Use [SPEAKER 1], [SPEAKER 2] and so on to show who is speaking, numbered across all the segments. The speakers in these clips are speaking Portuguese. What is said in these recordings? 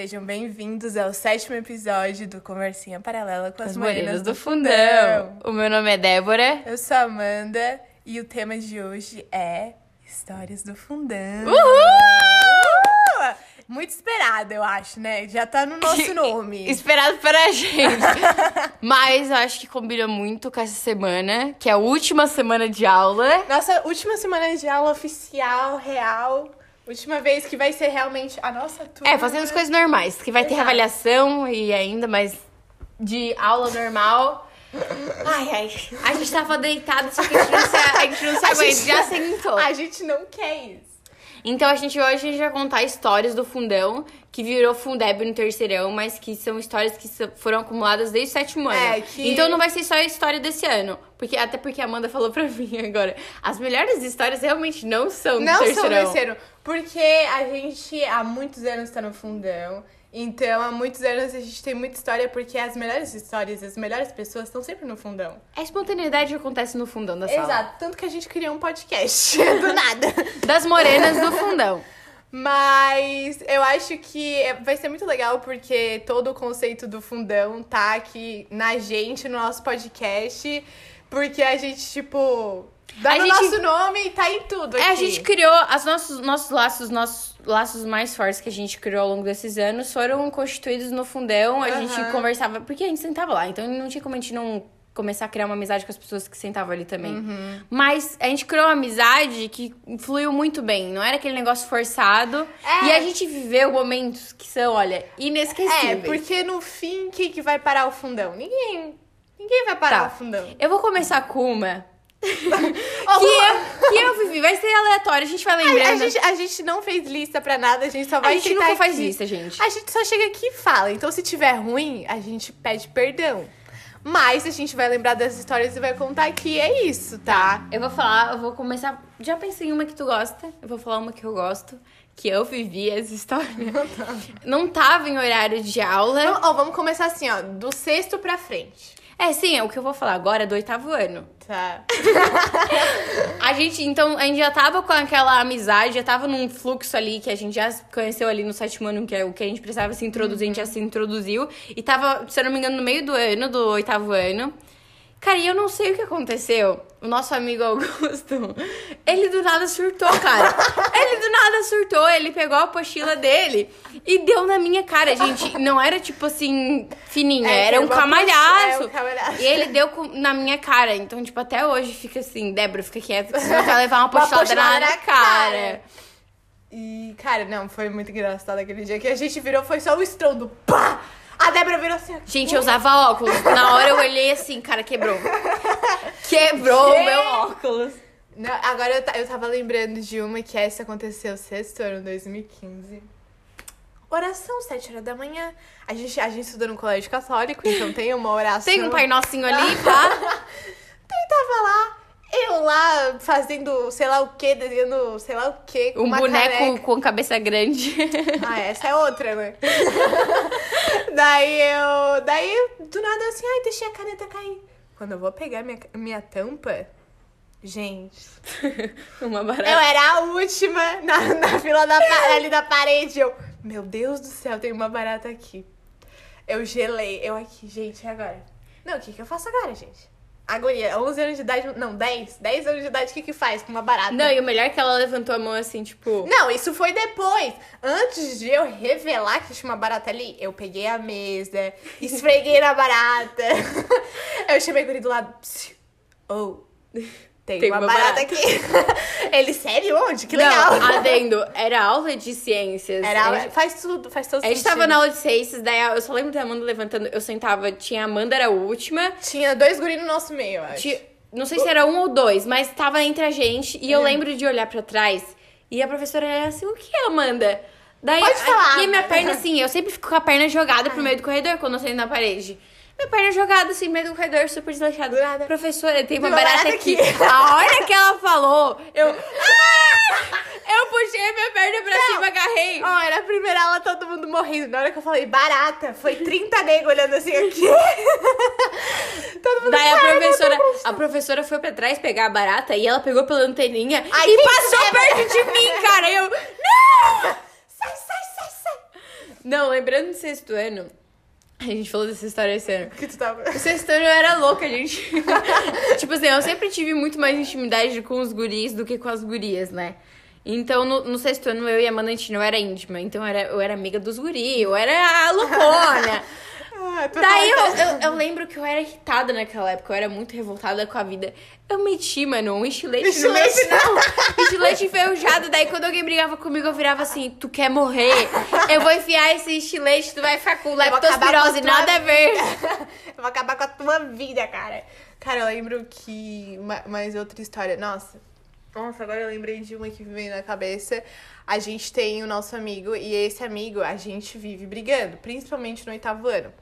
[SPEAKER 1] Sejam bem-vindos ao sétimo episódio do Conversinha Paralela com as,
[SPEAKER 2] As
[SPEAKER 1] do
[SPEAKER 2] do Fundão. O meu nome é Débora.
[SPEAKER 1] Eu sou a Amanda e o tema de hoje é Histórias do Fundão.
[SPEAKER 2] Uhul!
[SPEAKER 1] Muito esperado, eu acho, né? Já tá no nosso nome.
[SPEAKER 2] Esperado pra gente. Mas eu acho que combina muito com essa semana, que é a última semana de aula.
[SPEAKER 1] Nossa última semana de aula oficial, real. Última vez que vai ser realmente a nossa turma.
[SPEAKER 2] É, fazendo as coisas normais, que vai ter
[SPEAKER 1] Exato.
[SPEAKER 2] avaliação e ainda, mas de aula normal. Ai, ai. A gente tava deitado, só que a gente não se, a gente não se
[SPEAKER 1] A
[SPEAKER 2] aguenta,
[SPEAKER 1] gente-
[SPEAKER 2] já sentou.
[SPEAKER 1] A gente não quer isso.
[SPEAKER 2] Então a gente hoje a gente vai contar histórias do fundão, que virou Fundeb no terceirão, mas que são histórias que foram acumuladas desde o sétimo ano.
[SPEAKER 1] É, que-
[SPEAKER 2] Então não vai ser só a história desse ano. Porque, até porque a Amanda falou pra mim agora. As melhores histórias realmente não são do
[SPEAKER 1] Não são
[SPEAKER 2] terceirão.
[SPEAKER 1] terceiro. Porque a gente há muitos anos tá no fundão. Então, há muitos anos a gente tem muita história, porque as melhores histórias, as melhores pessoas estão sempre no fundão.
[SPEAKER 2] A espontaneidade acontece no fundão da sala.
[SPEAKER 1] Exato. Tanto que a gente criou um podcast. do nada.
[SPEAKER 2] Das morenas do fundão.
[SPEAKER 1] Mas eu acho que vai ser muito legal porque todo o conceito do fundão tá aqui na gente, no nosso podcast. Porque a gente, tipo, dá no
[SPEAKER 2] gente-
[SPEAKER 1] nosso nome e tá em tudo aqui.
[SPEAKER 2] É, a gente criou as nossos, nossos laços, nossos laços mais fortes que a gente criou ao longo desses anos foram constituídos no fundão. A
[SPEAKER 1] Aham.
[SPEAKER 2] gente conversava, porque a gente sentava lá, então não tinha como a gente não começar a criar uma amizade com as pessoas que sentavam ali também.
[SPEAKER 1] Uhum.
[SPEAKER 2] Mas a gente criou uma amizade que fluiu muito bem, não era aquele negócio forçado.
[SPEAKER 1] É.
[SPEAKER 2] E a gente viveu momentos que são, olha, inesquecíveis.
[SPEAKER 1] É, porque no fim, quem que vai parar o fundão? Ninguém. Ninguém vai parar
[SPEAKER 2] Tá.
[SPEAKER 1] o fundão.
[SPEAKER 2] Eu vou começar com uma que eu, que eu vivi. Vai ser aleatório, a gente vai
[SPEAKER 1] a,
[SPEAKER 2] lembrando.
[SPEAKER 1] a gente, a gente não fez lista pra nada, a gente só
[SPEAKER 2] A
[SPEAKER 1] vai
[SPEAKER 2] gente
[SPEAKER 1] sentar
[SPEAKER 2] nunca faz
[SPEAKER 1] aqui.
[SPEAKER 2] lista, gente.
[SPEAKER 1] A gente só chega aqui e fala. Então, se tiver ruim, a gente pede perdão. Mas a gente vai lembrar das histórias e vai contar aqui. É isso, tá?
[SPEAKER 2] Eu vou falar, eu vou começar. Já pensei em uma que tu gosta. Eu vou falar uma que eu gosto. Que eu vivi essa história. Não tava em horário de aula.
[SPEAKER 1] Então, ó, vamos começar assim, ó. Do sexto pra frente.
[SPEAKER 2] É, sim, é o que eu vou falar agora é do oitavo ano.
[SPEAKER 1] Tá.
[SPEAKER 2] A gente, então, a gente já tava com aquela amizade, já tava num fluxo ali que a gente já conheceu ali no sétimo ano, que é o que a gente precisava se introduzir, a gente já se introduziu. E tava, se eu não me engano, no meio do ano, do oitavo ano. Cara, e eu não sei o que aconteceu. O nosso amigo Augusto, ele do nada surtou, cara. ele do nada surtou, ele pegou a apostila dele e deu na minha cara, gente. Não era tipo assim, fininha,
[SPEAKER 1] É,
[SPEAKER 2] era um
[SPEAKER 1] uma
[SPEAKER 2] camalhaço.
[SPEAKER 1] é, um camalhaço.
[SPEAKER 2] E ele deu na minha cara. Então, tipo, até hoje fica assim, Débora, fica quieta, que senão vai levar uma postilada
[SPEAKER 1] postilada
[SPEAKER 2] na
[SPEAKER 1] na
[SPEAKER 2] cara.
[SPEAKER 1] cara. E, cara, não, foi muito engraçado aquele dia que a gente virou, foi só o estrondo. Pá! A Débora virou assim.
[SPEAKER 2] Gente, eu usava óculos. Na hora eu olhei assim, cara, quebrou. Quebrou o meu óculos.
[SPEAKER 1] Não, agora eu, ta- eu tava lembrando de uma que essa aconteceu sexto ano, 2015. Oração, sete horas da manhã. A gente, a gente estuda no colégio católico, então tem uma oração.
[SPEAKER 2] Tem um pai nocinho ali, pá.
[SPEAKER 1] Tem, tava lá, eu lá fazendo sei lá o que, desenhando sei lá o que.
[SPEAKER 2] Um boneco com cabeça grande.
[SPEAKER 1] Ah, essa é outra, né? daí eu. Daí, do nada, assim, ai, deixei a caneta cair. Quando eu vou pegar minha, minha tampa, gente.
[SPEAKER 2] Uma
[SPEAKER 1] Eu
[SPEAKER 2] barata.
[SPEAKER 1] era a última na, na fila da, ali da parede. Eu, meu Deus do céu, tem uma barata aqui. Eu gelei. Eu aqui, gente, e agora? Não, o que, que eu faço agora, gente? A guria, 11 anos de idade, não, 10. 10 anos de idade, o que que faz com uma barata?
[SPEAKER 2] Não, e o melhor é que ela levantou a mão assim, tipo.
[SPEAKER 1] Não, isso foi depois. Antes de eu revelar que tinha uma barata ali, eu peguei a mesa, esfreguei na barata. Eu chamei o guri do lado. "Psiu. Oh, tem,
[SPEAKER 2] Tem
[SPEAKER 1] uma,
[SPEAKER 2] uma
[SPEAKER 1] barata,
[SPEAKER 2] barata."
[SPEAKER 1] aqui. Ele, sério? Onde? Que legal.
[SPEAKER 2] Não, adendo. Era aula de ciências.
[SPEAKER 1] Era,
[SPEAKER 2] A gente-
[SPEAKER 1] faz tudo, faz todo
[SPEAKER 2] A gente
[SPEAKER 1] sentido.
[SPEAKER 2] tava na aula de ciências, daí eu só lembro da Amanda levantando. Eu sentava, tinha a Amanda, era a última.
[SPEAKER 1] Tinha dois guris no nosso meio, eu acho.
[SPEAKER 2] Tinha- não sei se era um ou dois, mas tava entre a gente. E
[SPEAKER 1] É.
[SPEAKER 2] eu lembro de olhar pra trás e a professora era assim: o que, Amanda? Daí,
[SPEAKER 1] Pode falar,
[SPEAKER 2] E minha perna, assim, eu sempre fico com a perna jogada pro meio do corredor quando eu sento na parede. Minha perna jogada, assim, meio do corredor, super desleixada.
[SPEAKER 1] Do nada.
[SPEAKER 2] Professora, tem uma,
[SPEAKER 1] Tem uma
[SPEAKER 2] barata,
[SPEAKER 1] barata
[SPEAKER 2] aqui.
[SPEAKER 1] aqui.
[SPEAKER 2] A hora que ela falou, eu. Ah! Eu puxei a minha perna pra cima, agarrei.
[SPEAKER 1] Ó, era a primeira aula, todo mundo morrendo. Na hora que eu falei barata, foi 30 negros olhando assim aqui. todo mundo
[SPEAKER 2] Daí a
[SPEAKER 1] "Cara, não
[SPEAKER 2] professora,
[SPEAKER 1] acreditando."
[SPEAKER 2] a professora foi pra trás pegar a barata e ela pegou pela anteninha
[SPEAKER 1] Ai,
[SPEAKER 2] e passou perto de mim, cara. Eu, não!
[SPEAKER 1] Sai, sai, sai, sai.
[SPEAKER 2] Não, lembrando do sexto ano. A gente falou dessa história esse ano.
[SPEAKER 1] Que tu tava.
[SPEAKER 2] O sexto ano eu era louca, gente. tipo assim, eu sempre tive muito mais intimidade com os guris do que com as gurias, né? Então, no, no sexto ano, eu e a Amanda, a gente não era íntima. Então, eu era, eu era amiga dos guris. Eu era a loucona. Daí, eu, eu, eu lembro que eu era irritada naquela época. Eu era muito revoltada com a vida. Eu meti, mano, um estilete no meu
[SPEAKER 1] Estilete
[SPEAKER 2] estilete enferrujado. Daí, quando alguém brigava comigo, eu virava assim, tu quer morrer? Eu vou enfiar esse estilete, tu vai ficar com
[SPEAKER 1] acabar com a
[SPEAKER 2] leptospirose, nada a ver.
[SPEAKER 1] Eu vou acabar com a tua vida, cara. Cara, eu lembro que. ma- Mais outra história. Nossa. Nossa, agora eu lembrei de uma que me veio na cabeça. A gente tem o nosso amigo, e esse amigo a gente vive brigando, principalmente no oitavo ano.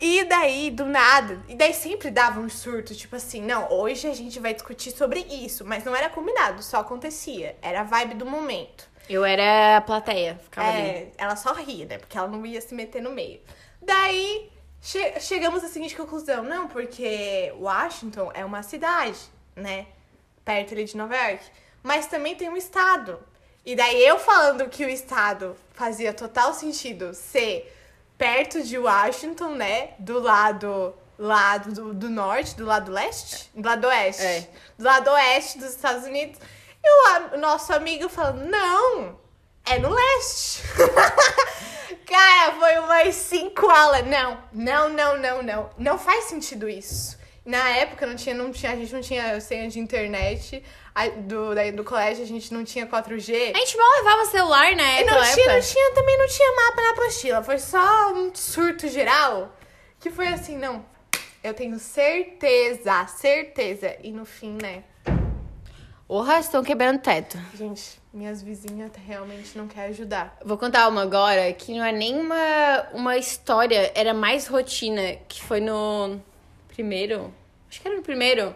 [SPEAKER 1] E daí, do nada, e daí sempre dava um surto, tipo assim, não, hoje a gente vai discutir sobre isso, mas não era combinado, só acontecia. Era a vibe do momento.
[SPEAKER 2] Eu era a plateia, ficava ali.
[SPEAKER 1] É, ela só ria, né? Porque ela não ia se meter no meio. Daí, che- chegamos à seguinte conclusão. Não, porque Washington é uma cidade, né? Perto ali de Nova York. Mas também tem um estado. E daí, eu falando que o estado fazia total sentido ser perto de Washington, né? Do lado... Lado do, do norte, do lado leste? Do lado oeste.
[SPEAKER 2] É.
[SPEAKER 1] Do lado oeste dos Estados Unidos. E o, nosso amigo falando, não, é no leste. Cara, foi umas cinco aulas. Não, não, não, não, não. Não faz sentido isso. Na época não tinha, não tinha, a gente não tinha senha de internet a- do, daí, do colégio, a gente não tinha 4G.
[SPEAKER 2] A gente mal levava celular, né?
[SPEAKER 1] E não tinha, não
[SPEAKER 2] época.
[SPEAKER 1] tinha, também não tinha mapa na apostila. Foi só um surto geral. Que foi assim, não. Eu tenho certeza, certeza. E no fim, né?
[SPEAKER 2] Porra, estão quebrando teto.
[SPEAKER 1] Gente, minhas vizinhas realmente não querem ajudar.
[SPEAKER 2] Vou contar uma agora que não é nem uma, uma história, era mais rotina, que foi no primeiro. Acho que era no primeiro.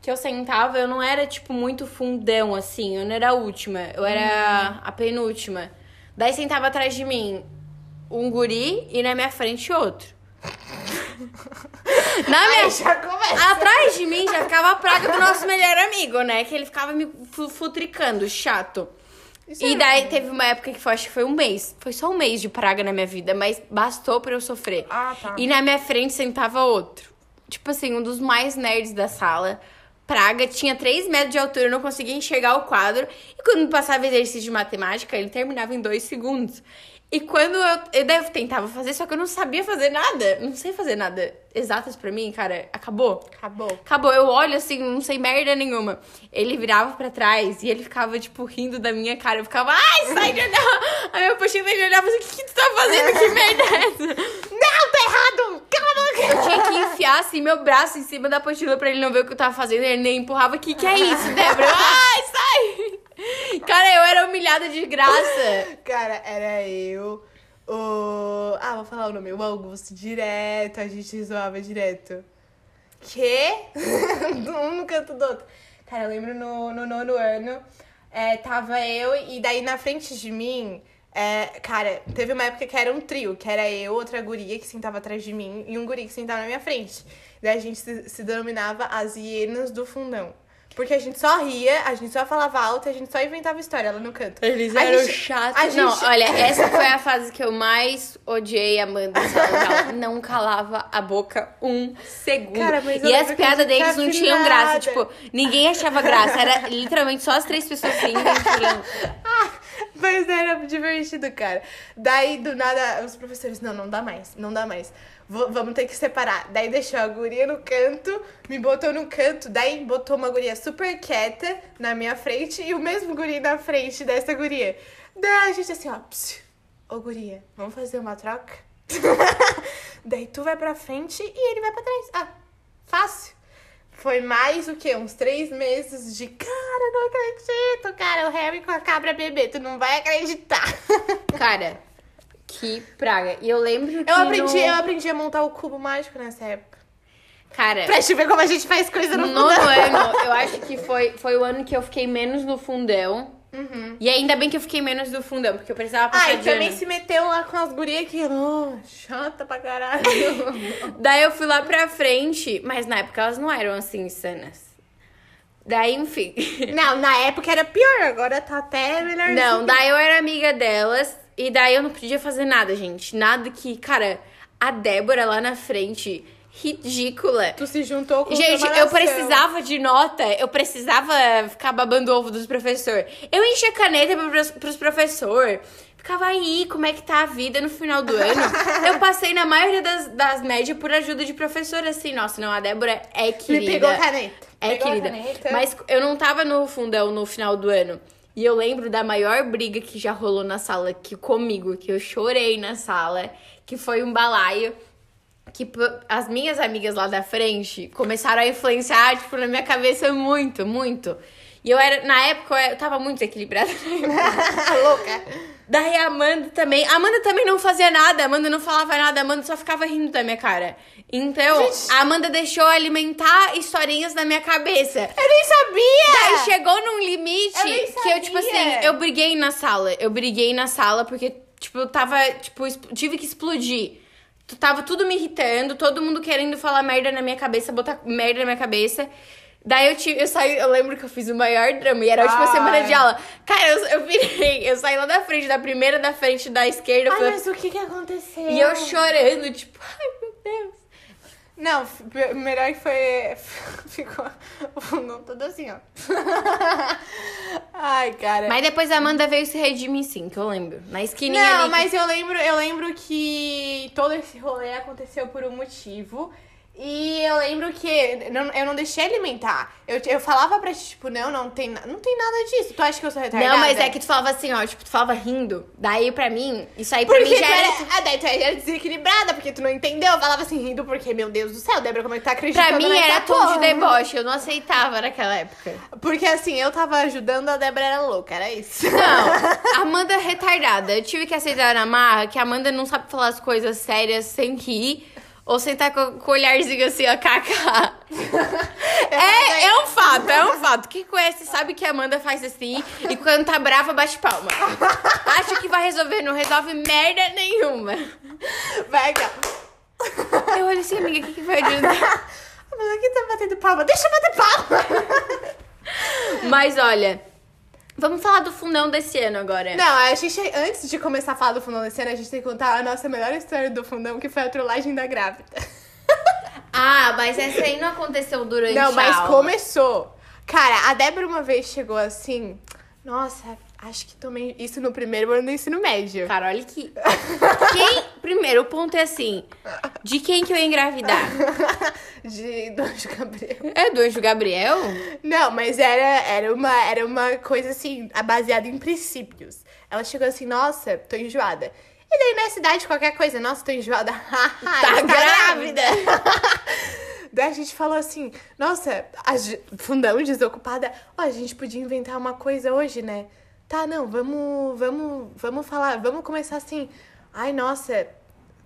[SPEAKER 2] Que eu sentava, eu não era, tipo, muito fundão, assim. Eu não era a última, eu era a penúltima. Daí sentava atrás de mim um guri e na minha frente outro. na minha
[SPEAKER 1] Aí já começa.
[SPEAKER 2] Atrás de mim já ficava a praga do nosso melhor amigo, né? Que ele ficava me fu- futricando, chato.
[SPEAKER 1] Isso
[SPEAKER 2] E
[SPEAKER 1] é
[SPEAKER 2] daí
[SPEAKER 1] ruim.
[SPEAKER 2] teve uma época que foi, acho que foi um mês. Foi só um mês de praga na minha vida, mas bastou pra eu sofrer.
[SPEAKER 1] Ah, tá.
[SPEAKER 2] E na minha frente sentava outro. Tipo assim, um dos mais nerds da sala. Praga, tinha 3 metros de altura, não conseguia enxergar o quadro. E quando passava exercício de matemática, ele terminava em 2 segundos. E quando eu, eu, eu tentava fazer, só que eu não sabia fazer nada. Não sei fazer nada exatas pra mim, cara. Acabou.
[SPEAKER 1] Acabou.
[SPEAKER 2] Acabou, eu olho assim, não sei merda nenhuma. Ele virava pra trás e ele ficava, tipo, rindo da minha cara. Eu ficava, ai, sai de olhar. Aí eu puxei ele olhava assim, o que, que tu tá fazendo? Que merda é essa?
[SPEAKER 1] Não, tá errado! Cala a boca!
[SPEAKER 2] Eu tinha que enfiar, assim, meu braço em cima da apostila pra ele não ver o que eu tava fazendo. Ele nem empurrava. O que, que é isso, Débora? Ai, sai! Cara, eu era humilhada de graça.
[SPEAKER 1] Cara, era eu, o. Ah, vou falar o nome. O Augusto, direto. A gente zoava direto. Que? um no canto do outro. Cara, eu lembro no, no nono ano, é, tava eu e daí na frente de mim. é, cara, teve uma época que era um trio, que era eu, outra guria que sentava atrás de mim e um guri que sentava na minha frente. Daí a gente se, se denominava as hienas do fundão. Porque a gente só ria, a gente só falava alto e a gente só inventava história lá no canto.
[SPEAKER 2] Eles
[SPEAKER 1] A
[SPEAKER 2] eram
[SPEAKER 1] gente-
[SPEAKER 2] chatos.
[SPEAKER 1] a
[SPEAKER 2] Não,
[SPEAKER 1] gente-
[SPEAKER 2] olha, essa foi a fase que eu mais odiei a Amanda. sabe? Ela não calava a boca um segundo.
[SPEAKER 1] Cara, mas
[SPEAKER 2] e as piadas
[SPEAKER 1] gente
[SPEAKER 2] deles não tinham graça. Tipo, ninguém achava graça. Era literalmente só as três pessoas rindo. falando,
[SPEAKER 1] Mas era divertido, cara. Daí, do nada, os professores, não, não dá mais, não dá mais. V- vamos ter que separar. Daí deixou a guria no canto, me botou no canto, daí botou uma guria super quieta na minha frente e o mesmo guri na frente dessa guria. Daí a gente assim, ó, psiu. ô guria, vamos fazer uma troca? daí tu vai pra frente e ele vai pra trás. Ah, fácil. Foi mais o quê? Uns três meses de cara, não acredito, cara. O Harry com a cabra bebê, tu não vai acreditar.
[SPEAKER 2] Cara, que praga. E eu lembro que.
[SPEAKER 1] Eu aprendi,
[SPEAKER 2] no...
[SPEAKER 1] eu aprendi a montar o cubo mágico nessa época.
[SPEAKER 2] Cara,
[SPEAKER 1] Pra te ver como a gente faz coisa no
[SPEAKER 2] no
[SPEAKER 1] fundão.
[SPEAKER 2] ano, eu acho que foi, foi o ano que eu fiquei menos no fundão. E ainda bem que eu fiquei menos no fundão, porque eu precisava passar
[SPEAKER 1] Ah, e também se meteu lá com as gurias que, oh, chata pra caralho.
[SPEAKER 2] Daí eu fui lá pra frente, mas na época elas não eram assim sanas. Daí, enfim.
[SPEAKER 1] não, na época era pior, agora tá até melhor.
[SPEAKER 2] Não, daí eu era amiga delas. E daí eu não podia fazer nada, gente. Nada que, cara, a Débora lá na frente, ridícula.
[SPEAKER 1] Tu se juntou com
[SPEAKER 2] Gente, eu precisava de nota, eu precisava ficar babando o ovo dos professores. Eu enchia caneta pros, pros professores. Ficava aí, como é que tá a vida no final do ano? eu passei na maioria das, das médias por ajuda de professor, assim. Nossa, não, a Débora é
[SPEAKER 1] Me
[SPEAKER 2] querida.
[SPEAKER 1] pegou a caneta.
[SPEAKER 2] É
[SPEAKER 1] Pegou
[SPEAKER 2] querida.
[SPEAKER 1] caneta.
[SPEAKER 2] Mas eu não tava no fundão no final do ano. E eu lembro da maior briga que já rolou na sala que comigo, que eu chorei na sala, que foi um balaio que as minhas amigas lá da frente começaram a influenciar, tipo, na minha cabeça muito, muito. E eu era, na época, eu tava muito desequilibrada.
[SPEAKER 1] Louca.
[SPEAKER 2] Daí a Amanda também. A Amanda também não fazia nada, a Amanda não falava nada, a Amanda só ficava rindo da minha cara. Então,
[SPEAKER 1] Gente.
[SPEAKER 2] a Amanda deixou alimentar historinhas na minha cabeça.
[SPEAKER 1] Eu nem sabia!
[SPEAKER 2] Daí chegou num limite
[SPEAKER 1] Eu nem
[SPEAKER 2] que eu, tipo assim, eu briguei na sala. Eu briguei na sala porque, tipo, eu tava, tipo, tive que explodir. Tu- Tava tudo me irritando, todo mundo querendo falar merda na minha cabeça, botar merda na minha cabeça. Daí eu tive, eu saí, eu lembro que eu fiz o maior drama e era a última
[SPEAKER 1] Ai.
[SPEAKER 2] semana de aula. Cara, eu, eu virei, eu saí lá da frente, da primeira da frente da esquerda.
[SPEAKER 1] Ai,
[SPEAKER 2] foi-
[SPEAKER 1] mas o que que aconteceu?
[SPEAKER 2] E eu chorando, tipo, ai meu Deus.
[SPEAKER 1] Não, melhor que foi... Ficou o fundão todo assim, ó. Ai, cara.
[SPEAKER 2] Mas depois a Amanda veio se redimir sim, que eu lembro. Na esquininha
[SPEAKER 1] Não,
[SPEAKER 2] ali.
[SPEAKER 1] mas eu lembro, eu lembro que todo esse rolê aconteceu por um motivo. E eu lembro que eu não deixei alimentar. Eu, eu falava pra ti, tipo, não, não tem, não tem nada disso. Tu acha que eu sou retardada?
[SPEAKER 2] Não, mas é que tu falava assim, ó, tipo, tu falava rindo. Daí pra mim, isso aí pra
[SPEAKER 1] Porque
[SPEAKER 2] mim já era.
[SPEAKER 1] era, ah, daí tu era desequilibrada, porque tu não entendeu. Eu falava assim, rindo, porque, meu Deus do céu, Débora, como é que tá acreditando
[SPEAKER 2] Pra mim era
[SPEAKER 1] porra?
[SPEAKER 2] de deboche, eu não aceitava naquela época.
[SPEAKER 1] Porque assim, eu tava ajudando, a Débora era louca, era isso.
[SPEAKER 2] Não, Amanda é retardada. Eu tive que aceitar na marra que a Amanda não sabe falar as coisas sérias sem rir. Ou sentar com, com o olharzinho assim, ó, kaká. É, é um fato, é um fato. Quem conhece sabe que a Amanda faz assim e quando tá brava, bate palma. Acha que vai resolver, não resolve merda nenhuma.
[SPEAKER 1] Vai ó.
[SPEAKER 2] Eu olho assim, amiga, o que, que vai adiantar?
[SPEAKER 1] Mas aqui tá batendo palma, deixa eu bater palma.
[SPEAKER 2] Mas olha, vamos falar do fundão desse ano agora.
[SPEAKER 1] Não, a gente, antes de começar a falar do fundão desse ano, a gente tem que contar a nossa melhor história do fundão, que foi a trollagem da grávida.
[SPEAKER 2] Ah, mas essa aí não aconteceu durante
[SPEAKER 1] Não,
[SPEAKER 2] a
[SPEAKER 1] mas
[SPEAKER 2] aula.
[SPEAKER 1] começou. Cara, a Débora uma vez chegou assim, nossa, acho que tomei isso no primeiro ano do ensino médio.
[SPEAKER 2] Cara, olha que. Quem. Primeiro, o ponto é assim: de quem que eu ia engravidar?
[SPEAKER 1] De do Anjo Gabriel.
[SPEAKER 2] É do anjo Gabriel?
[SPEAKER 1] Não, mas era, era, uma, era uma coisa assim, baseada em princípios. Ela chegou assim, nossa, tô enjoada. E daí na cidade, qualquer coisa, nossa, tô enjoada.
[SPEAKER 2] Tá grávida.
[SPEAKER 1] Daí a gente falou assim, nossa, a fundão desocupada, ó, a gente podia inventar uma coisa hoje, né? Tá, não, vamos, vamos, vamos falar, vamos começar assim. Ai, nossa,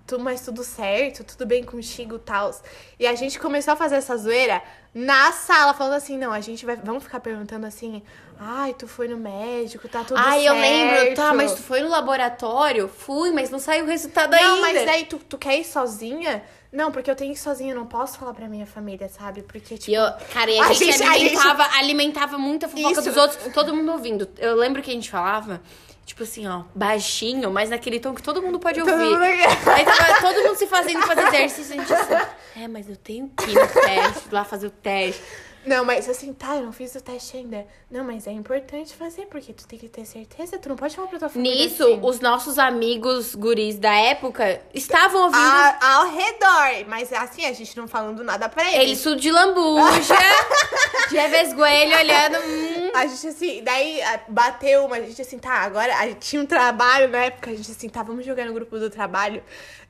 [SPEAKER 1] tu, mas tudo certo, tudo bem contigo, tal. E a gente começou a fazer essa zoeira na sala, falando assim, não, a gente vai, vamos ficar perguntando assim, ai, tu foi no médico, tá tudo
[SPEAKER 2] Ai,
[SPEAKER 1] certo.
[SPEAKER 2] eu lembro. Tá, mas tu foi no laboratório? Fui, mas não saiu o resultado ainda.
[SPEAKER 1] Não, mas daí tu, tu quer ir sozinha? Não, porque eu tenho que ir sozinha, eu não posso falar pra minha família, sabe? Porque, tipo.
[SPEAKER 2] E eu, cara, e a,
[SPEAKER 1] A
[SPEAKER 2] gente,
[SPEAKER 1] gente- a
[SPEAKER 2] alimentava, alimentava muita fofoca
[SPEAKER 1] Isso.
[SPEAKER 2] dos outros, todo mundo ouvindo. Eu lembro que a gente falava, tipo assim, ó, baixinho, mas naquele tom que todo mundo pode
[SPEAKER 1] Todo
[SPEAKER 2] ouvir.
[SPEAKER 1] mundo aqui.
[SPEAKER 2] Aí tava todo mundo se fazendo fazer exercício, a gente assim, é, mas eu tenho que ir no teste, lá fazer o teste.
[SPEAKER 1] Não, mas assim, tá, eu não fiz o teste ainda. Não, mas é importante fazer, porque tu tem que ter certeza, tu não pode falar pra tua família.
[SPEAKER 2] Nisso,
[SPEAKER 1] assim.
[SPEAKER 2] os nossos amigos guris da época estavam ouvindo
[SPEAKER 1] A- ao redor. Mas assim, a gente não falando nada pra eles.
[SPEAKER 2] eles tudo de lambuja, de vesgoelho olhando. Hum.
[SPEAKER 1] A gente assim, daí bateu uma, a gente assim, tá, agora a gente tinha um trabalho na época, a gente assim, tá, vamos jogar no grupo do trabalho.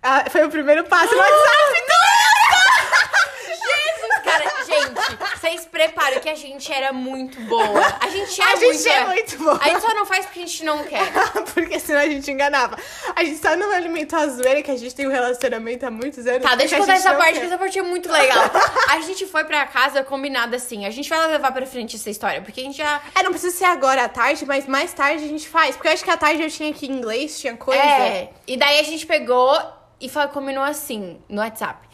[SPEAKER 1] Ah, foi o primeiro passo WhatsApp.
[SPEAKER 2] Jesus, cara, gente, vocês preparam que a gente era muito boa. A gente é
[SPEAKER 1] A
[SPEAKER 2] muito
[SPEAKER 1] gente é muito boa.
[SPEAKER 2] A gente só não faz porque a gente não quer.
[SPEAKER 1] Porque senão a gente enganava. A gente só não alimentou a zoeira que a gente tem um relacionamento há muitos anos.
[SPEAKER 2] Tá, deixa eu contar essa parte,
[SPEAKER 1] quer.
[SPEAKER 2] que essa parte é muito legal. A gente foi pra casa combinado assim. A gente vai levar pra frente essa história, porque a gente já.
[SPEAKER 1] É, não precisa ser agora à tarde, mas mais tarde a gente faz. Porque eu acho que à tarde eu tinha aqui inglês, tinha coisa.
[SPEAKER 2] É. E daí a gente pegou e fa- combinou assim, no WhatsApp.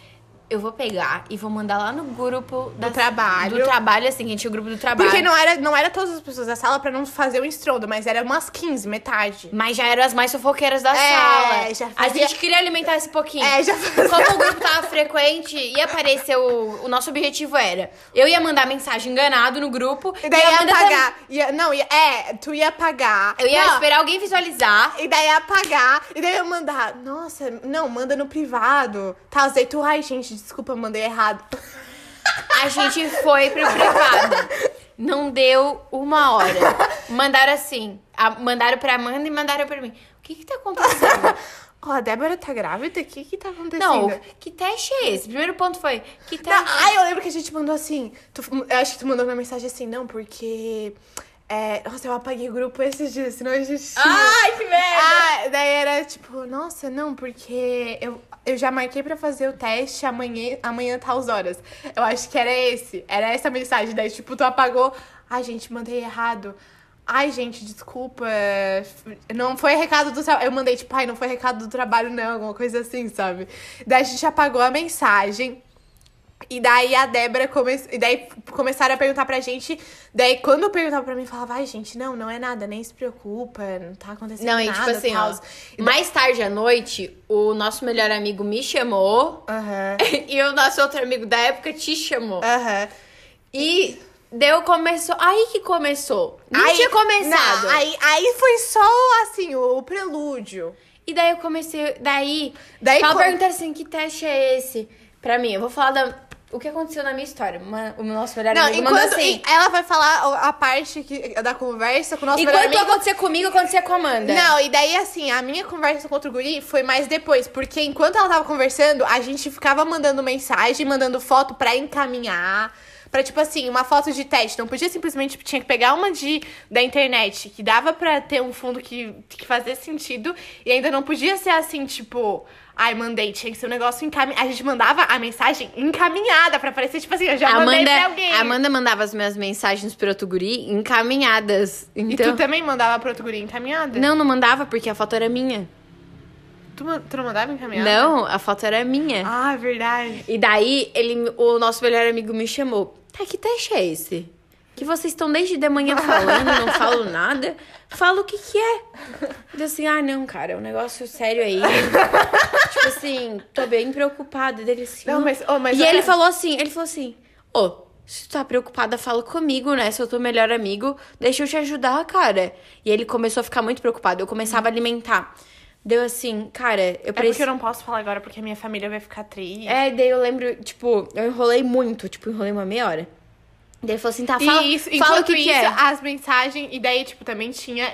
[SPEAKER 2] Eu vou pegar e vou mandar lá no grupo da-
[SPEAKER 1] trabalho.
[SPEAKER 2] Do trabalho, assim, a gente tinha o grupo do trabalho.
[SPEAKER 1] Porque não era, não era todas as pessoas da sala pra não fazer o estrondo, mas era umas 15, metade.
[SPEAKER 2] Mas já eram as mais fofoqueiras da
[SPEAKER 1] É,
[SPEAKER 2] sala.
[SPEAKER 1] já
[SPEAKER 2] A
[SPEAKER 1] fazia-
[SPEAKER 2] gente queria alimentar esse pouquinho.
[SPEAKER 1] É, já fazia-
[SPEAKER 2] Como o grupo tava frequente, ia aparecer o... O nosso objetivo era... Eu ia mandar mensagem enganado no grupo.
[SPEAKER 1] E daí
[SPEAKER 2] a
[SPEAKER 1] ia apagar. Ia, não, ia, é, tu ia apagar.
[SPEAKER 2] Eu ia
[SPEAKER 1] Não,
[SPEAKER 2] esperar alguém visualizar.
[SPEAKER 1] E daí ia apagar. E daí eu ia mandar. Nossa, não, manda no privado. Tá, tu, ai, gente, desculpa, mandei errado.
[SPEAKER 2] A gente foi pro privado. Não deu uma hora. Mandaram assim. a- mandaram pra Amanda e mandaram pra mim. O que que tá acontecendo?
[SPEAKER 1] Ó, a Débora tá grávida? O que que tá acontecendo?
[SPEAKER 2] Não, que teste é esse? Primeiro ponto foi, que
[SPEAKER 1] Não,
[SPEAKER 2] teste?
[SPEAKER 1] ai, eu lembro que a gente mandou assim. Tu, eu acho que tu mandou uma mensagem assim, não, porque. É, nossa, eu apaguei o grupo esses dias, senão a gente. tinha-
[SPEAKER 2] Ai, que merda!
[SPEAKER 1] Ah, daí era tipo, nossa, não, porque eu, eu já marquei pra fazer o teste amanhã, amanhã tá as horas. Eu acho que era esse, era essa mensagem. Daí, tipo, tu apagou. Ai, gente, mandei errado. Ai, gente, desculpa. Não foi recado do trabalho. Eu mandei, tipo, ai, não foi recado do trabalho, não, alguma coisa assim, sabe? Daí a gente apagou a mensagem. E daí a Débora come... e daí começaram a perguntar pra gente. Daí quando eu perguntava pra mim, falava, ai, gente, não, não é nada, nem se preocupa, não tá acontecendo
[SPEAKER 2] Não, e
[SPEAKER 1] nada.
[SPEAKER 2] tipo assim, ó,
[SPEAKER 1] tals." E
[SPEAKER 2] mais tarde à noite, o nosso melhor amigo me chamou
[SPEAKER 1] Aham.
[SPEAKER 2] e o nosso outro amigo da época te chamou.
[SPEAKER 1] Aham.
[SPEAKER 2] E deu começou, aí que começou. Não
[SPEAKER 1] Aí-
[SPEAKER 2] tinha começado.
[SPEAKER 1] não, aí, aí foi só, assim, o, o prelúdio.
[SPEAKER 2] E daí eu comecei, daí,
[SPEAKER 1] Daí
[SPEAKER 2] ela
[SPEAKER 1] co-
[SPEAKER 2] perguntou assim, que teste é esse? Pra mim, eu vou falar da, o que aconteceu na minha história. Uma- o nosso melhor
[SPEAKER 1] Não,
[SPEAKER 2] amigo mandou
[SPEAKER 1] enquanto
[SPEAKER 2] assim.
[SPEAKER 1] ela vai falar a parte que, da conversa com o nosso melhor
[SPEAKER 2] Enquanto
[SPEAKER 1] amigo.
[SPEAKER 2] acontecia comigo, acontecia com a Amanda.
[SPEAKER 1] Não, e daí assim, a minha conversa com outro guri foi mais depois, porque enquanto ela tava conversando, a gente ficava mandando mensagem, mandando foto pra encaminhar. Pra, tipo assim, uma foto de teste. Não podia simplesmente, tipo, tinha que pegar uma de, da internet, que dava pra ter um fundo que, que fazia sentido. E ainda não podia ser assim, tipo, ai, mandei, tinha que ser um negócio encaminhado. A gente mandava a mensagem encaminhada pra parecer, tipo assim, eu já
[SPEAKER 2] A
[SPEAKER 1] mandei
[SPEAKER 2] Amanda,
[SPEAKER 1] pra alguém.
[SPEAKER 2] a Amanda mandava as minhas mensagens pro outro guri encaminhadas.
[SPEAKER 1] E
[SPEAKER 2] Então.
[SPEAKER 1] tu também mandava pro outro guri encaminhada?
[SPEAKER 2] Não, não mandava, porque a foto era minha.
[SPEAKER 1] Tu, tu não mandava encaminhada?
[SPEAKER 2] Não, a foto era minha.
[SPEAKER 1] Ah, verdade.
[SPEAKER 2] E daí, ele, o nosso melhor amigo me chamou. Tá, que teste é esse? Que vocês estão desde de manhã falando, não falo nada. Fala o que que é. Eu assim, ah, não, cara, é um negócio sério aí. tipo assim, tô bem preocupada. Dele assim,
[SPEAKER 1] Não, mas- oh, mas
[SPEAKER 2] E ele falou assim, ele falou assim, ô, se tu tá preocupada, fala comigo, né? Se eu tô melhor amigo, deixa eu te ajudar, cara. E ele começou a ficar muito preocupado. Eu começava a alimentar. Deu assim, cara, eu
[SPEAKER 1] É porque eu não posso falar agora, porque a minha família vai ficar triste.
[SPEAKER 2] É, daí eu lembro, tipo, eu enrolei muito, tipo, enrolei uma meia hora. Daí ele falou assim, tá, fala,
[SPEAKER 1] e isso,
[SPEAKER 2] fala o que, que
[SPEAKER 1] isso,
[SPEAKER 2] é.
[SPEAKER 1] as mensagens, e daí, tipo, também tinha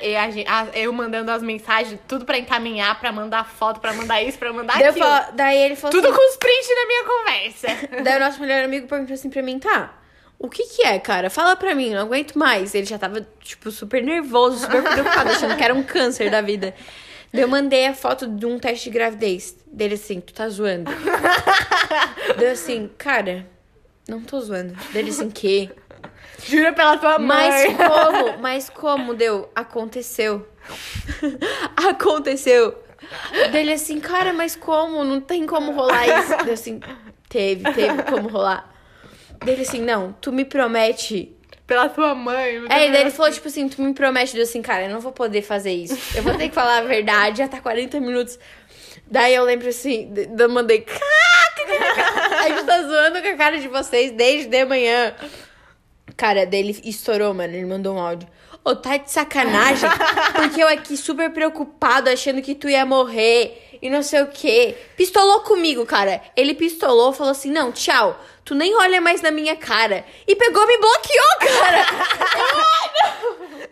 [SPEAKER 1] eu mandando as mensagens, tudo pra encaminhar, pra mandar foto, pra mandar isso, pra mandar
[SPEAKER 2] Daí,
[SPEAKER 1] aquilo.
[SPEAKER 2] falo- daí ele falou
[SPEAKER 1] Tudo
[SPEAKER 2] assim,
[SPEAKER 1] com os prints na minha conversa.
[SPEAKER 2] daí o nosso melhor amigo perguntou assim pra mim, tá, o que que é, cara? Fala pra mim, não aguento mais. Ele já tava, tipo, super nervoso, super preocupado, achando que era um câncer da vida. Eu mandei a foto de um teste de gravidez. Dele assim, tu tá zoando. Daí eu assim, cara, não tô zoando. Dele assim, que?
[SPEAKER 1] Jura pela tua
[SPEAKER 2] Mas
[SPEAKER 1] mãe.
[SPEAKER 2] como? Mas como deu? Aconteceu. Aconteceu. Dele assim, cara, mas como? Não tem como rolar isso. Deu assim, teve, teve como rolar. Dele assim, não, tu me promete.
[SPEAKER 1] Pela tua mãe.
[SPEAKER 2] É, e daí ele falou, tipo assim, tu me promete, deu assim, cara, eu não vou poder fazer isso. Eu vou ter que falar a verdade, já tá 40 minutos. Daí eu lembro assim, eu mandei, "Caca, a gente tá zoando com a cara de vocês desde de manhã. Cara, daí ele estourou, mano, ele mandou um áudio. Ô, tá de sacanagem, porque eu aqui super preocupado, achando que tu ia morrer e não sei o quê. Pistolou comigo, cara. Ele pistolou, falou assim, não, tchau, tu nem olha mais na minha cara. E pegou e me bloqueou, cara.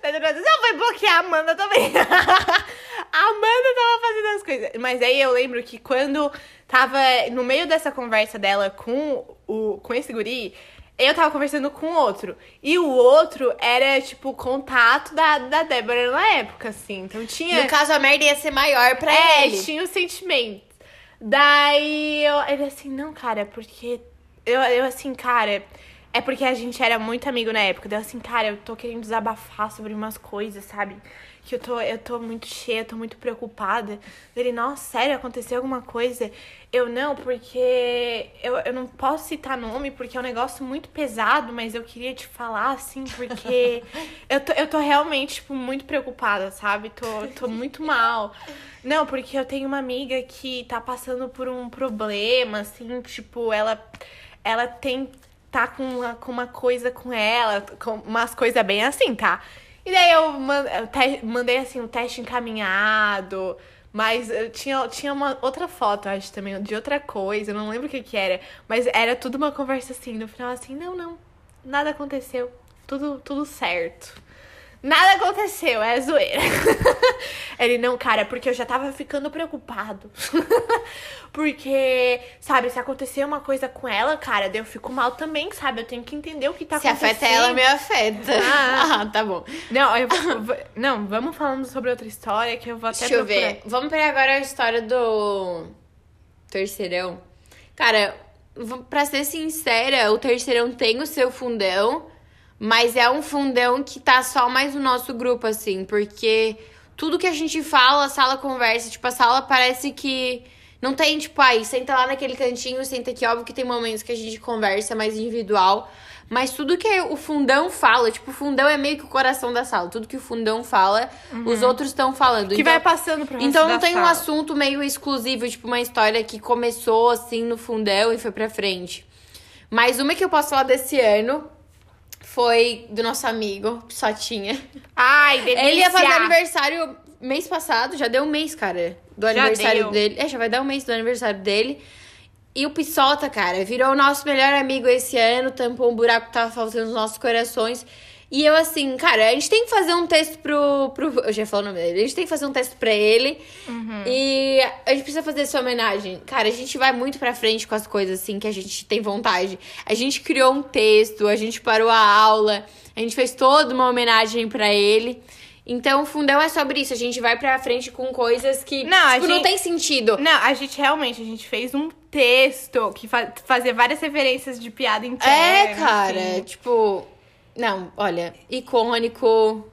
[SPEAKER 1] Pedro Nunes, Não, vai bloquear a Amanda também. a Amanda tava fazendo as coisas. Mas aí eu lembro que quando tava no meio dessa conversa dela com, o, com esse guri, eu tava conversando com outro. E o outro era, tipo, o contato da, da Débora na época, assim. Então tinha.
[SPEAKER 2] No caso, a merda ia ser maior pra
[SPEAKER 1] É,
[SPEAKER 2] ele.
[SPEAKER 1] tinha o sentimento. Daí eu, ele assim, não, cara, porque. Eu, eu assim, cara, É porque a gente era muito amigo na época. Deu assim, cara, eu tô querendo desabafar sobre umas coisas, sabe? Que eu tô, eu tô muito cheia, tô muito preocupada. Ele, nossa, sério, aconteceu alguma coisa? Eu não, porque eu, eu não posso citar nome, porque é um negócio muito pesado, mas eu queria te falar, assim, porque eu, tô, eu tô realmente, tipo, muito preocupada, sabe? Tô, tô muito mal. Não, porque eu tenho uma amiga que tá passando por um problema, assim, tipo, ela, ela tem. tá com uma, com uma coisa com ela, com umas coisas bem assim, tá? E daí eu mandei assim o teste encaminhado, mas tinha, tinha uma outra foto, acho também, de outra coisa, eu não lembro o que que era, mas era tudo uma conversa assim, no final assim, não, não, nada aconteceu, tudo, tudo certo. Nada aconteceu, é zoeira. Ele, não, cara, porque eu já tava ficando preocupado. porque, sabe, se acontecer uma coisa com ela, cara, eu fico mal também, sabe? Eu tenho que entender o que tá
[SPEAKER 2] Se
[SPEAKER 1] acontecendo.
[SPEAKER 2] afeta ela, me afeta.
[SPEAKER 1] Ah.
[SPEAKER 2] Ah, tá bom.
[SPEAKER 1] Não, eu não, vamos falando sobre outra história que eu vou até
[SPEAKER 2] Deixa eu
[SPEAKER 1] procurar.
[SPEAKER 2] ver. Vamos pegar agora a história do terceirão. Cara, pra ser sincera, o terceirão tem o seu fundão, mas é um fundão que tá só mais no nosso grupo, assim, porque tudo que a gente fala, a sala conversa, tipo, a sala parece que não tem, tipo, aí, senta lá naquele cantinho, senta aqui, óbvio que tem momentos que a gente conversa mais individual, mas tudo que o fundão fala, tipo, o fundão é meio que o coração da sala. Tudo que o fundão fala, os outros estão falando.
[SPEAKER 1] Que
[SPEAKER 2] Então-
[SPEAKER 1] vai passando pro
[SPEAKER 2] então não tem um
[SPEAKER 1] sala.
[SPEAKER 2] assunto meio exclusivo, tipo uma história que começou assim no fundão e foi pra frente. Mas uma que eu posso falar desse ano foi do nosso amigo, Sotinha.
[SPEAKER 1] Ai, delícia.
[SPEAKER 2] Ele ia fazer aniversário mês passado, já deu um mês, cara, do aniversário
[SPEAKER 1] deu.
[SPEAKER 2] dele. É, já vai dar um mês do aniversário dele. E o Pissota, cara, virou o nosso melhor amigo esse ano, tampou um buraco que tava faltando nos nossos corações. E eu, assim, cara, a gente tem que fazer um texto pro. pro eu já falei o nome dele. A gente tem que fazer um texto pra ele. E a gente precisa fazer essa homenagem. Cara, a gente vai muito pra frente com as coisas, assim, que a gente tem vontade. A gente criou um texto, a gente parou a aula, a gente fez toda uma homenagem pra ele. Então, o fundão é sobre isso. A gente vai pra frente com coisas que
[SPEAKER 1] Não, a
[SPEAKER 2] tipo, não
[SPEAKER 1] gente-
[SPEAKER 2] tem sentido.
[SPEAKER 1] Não, a gente realmente, a gente fez um texto que fa fazia várias referências de piada interna.
[SPEAKER 2] É, cara,
[SPEAKER 1] assim.
[SPEAKER 2] tipo. Não, olha, icônico.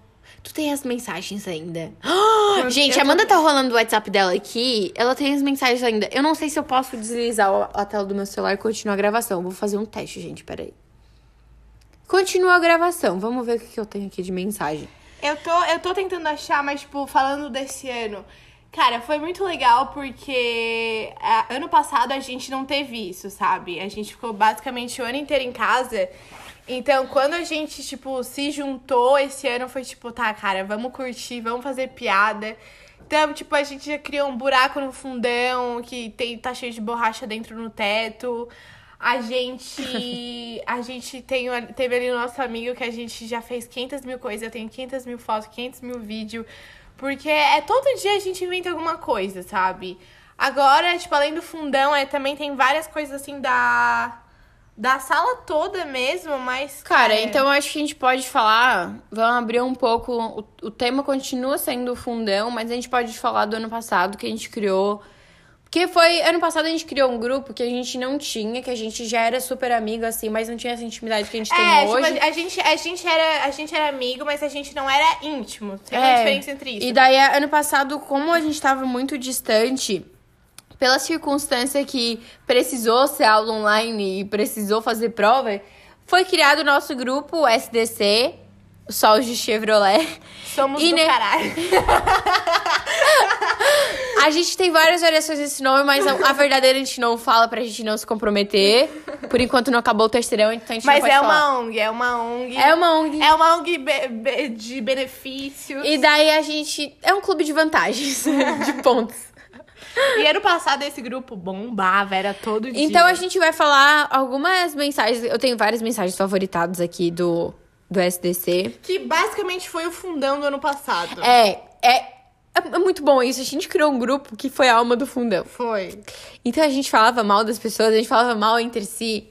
[SPEAKER 2] Tu tem as mensagens ainda. Gente,
[SPEAKER 1] eu
[SPEAKER 2] a Amanda
[SPEAKER 1] tô-
[SPEAKER 2] tá rolando o WhatsApp dela aqui. Ela tem as mensagens ainda. Eu não sei se eu posso deslizar a tela do meu celular e continuar a gravação. Vou fazer um teste, gente. Peraí. Continua a gravação. Vamos ver o que eu tenho aqui de mensagem.
[SPEAKER 1] Eu tô, eu tô tentando achar, mas, tipo, falando desse ano. Cara, foi muito legal porque ah, ano passado a gente não teve isso, sabe? A gente ficou basicamente o ano inteiro em casa. Então, quando a gente, tipo, se juntou esse ano, foi tipo, tá, cara, vamos curtir, vamos fazer piada. Então, tipo, a gente já criou um buraco no fundão que tem, tá cheio de borracha dentro no teto. A gente. A gente tem, teve ali o nosso amigo que a gente já fez 500 mil coisas. Eu tenho 500 mil fotos, 500 mil vídeos. Porque é todo dia a gente inventa alguma coisa, sabe? Agora, tipo, além do fundão, é, também tem várias coisas assim da. Da sala toda mesmo, mas.
[SPEAKER 2] Cara, então eu acho que a gente pode falar. Vamos abrir um pouco. O, o tema continua sendo o fundão, mas a gente pode falar do ano passado que a gente criou. Porque foi. Ano passado a gente criou um grupo que a gente não tinha, que a gente já era super amigo, assim, mas não tinha essa intimidade que a gente tem
[SPEAKER 1] É, tipo,
[SPEAKER 2] hoje.
[SPEAKER 1] a gente, a, gente era, a gente era amigo, mas a gente não era íntimo. Tem uma
[SPEAKER 2] É,
[SPEAKER 1] diferença entre isso.
[SPEAKER 2] E daí, ano passado, como a gente tava muito distante, pela circunstância que precisou ser aula online e precisou fazer prova, foi criado o nosso grupo SDC, Sol de Chevrolet.
[SPEAKER 1] Somos
[SPEAKER 2] E ne-
[SPEAKER 1] caralho.
[SPEAKER 2] A gente tem várias variações desse nome, mas a, a verdadeira a gente não fala pra gente não se comprometer. Por enquanto não acabou o terceirão, então a gente
[SPEAKER 1] Mas
[SPEAKER 2] não pode
[SPEAKER 1] é
[SPEAKER 2] falar.
[SPEAKER 1] uma ONG, é uma ONG.
[SPEAKER 2] É uma ONG.
[SPEAKER 1] É uma ONG be- be- de benefícios.
[SPEAKER 2] E daí a gente. É um clube de vantagens, de pontos.
[SPEAKER 1] E ano passado esse grupo bombava, era todo dia.
[SPEAKER 2] Então a gente vai falar algumas mensagens. Eu tenho várias mensagens favoritadas aqui do, do SDC.
[SPEAKER 1] Que basicamente foi o fundão do ano passado.
[SPEAKER 2] É, é, é muito bom isso. A gente criou um grupo que foi a alma do fundão.
[SPEAKER 1] Foi.
[SPEAKER 2] Então a gente falava mal das pessoas, a gente falava mal entre si.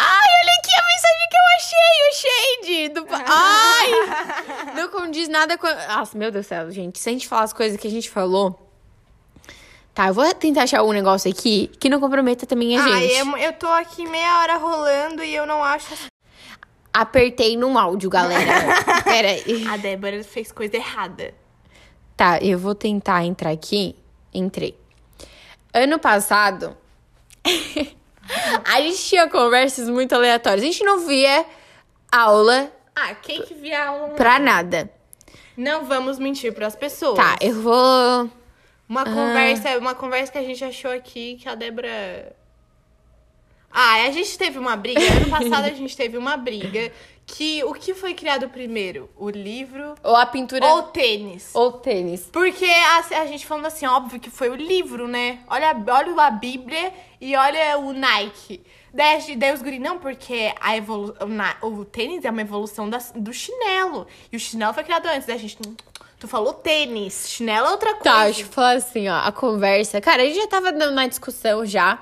[SPEAKER 2] Ai, olha aqui a mensagem que eu achei, o shade do... Ai! Não condiz nada com... Nossa, meu Deus do céu, gente. Se a gente falar as coisas que a gente falou... Tá, eu vou tentar achar um negócio aqui que não comprometa também a
[SPEAKER 1] Ai,
[SPEAKER 2] gente.
[SPEAKER 1] eu, eu tô aqui meia hora rolando e eu não acho.
[SPEAKER 2] Apertei num áudio, galera. Pera aí.
[SPEAKER 1] A Débora fez coisa errada.
[SPEAKER 2] Tá, eu vou tentar entrar aqui. Entrei. Ano passado, a gente tinha conversas muito aleatórias. A gente não via aula
[SPEAKER 1] Ah, quem que via aula?
[SPEAKER 2] pra nada.
[SPEAKER 1] Não vamos mentir pras pessoas.
[SPEAKER 2] Tá, eu vou.
[SPEAKER 1] Uma conversa, uma conversa que a gente achou aqui que a Débora. Ah, a gente teve uma briga. Ano passado a gente teve uma briga. Que o que foi criado primeiro? O livro
[SPEAKER 2] Ou a pintura.
[SPEAKER 1] ou o tênis?
[SPEAKER 2] ou tênis.
[SPEAKER 1] Porque a, a gente falando assim, óbvio que foi o livro, né? Olha, olha a Bíblia e olha o Nike. Daí, daí os guri, não, porque a evolu o, na- o tênis é uma evolução da- do chinelo. E o chinelo foi criado antes. Daí a gente, "Hum, tu falou tênis, chinelo é outra coisa.
[SPEAKER 2] Tá, deixa eu falar assim, ó, a conversa. Cara, a gente já tava dando uma discussão já.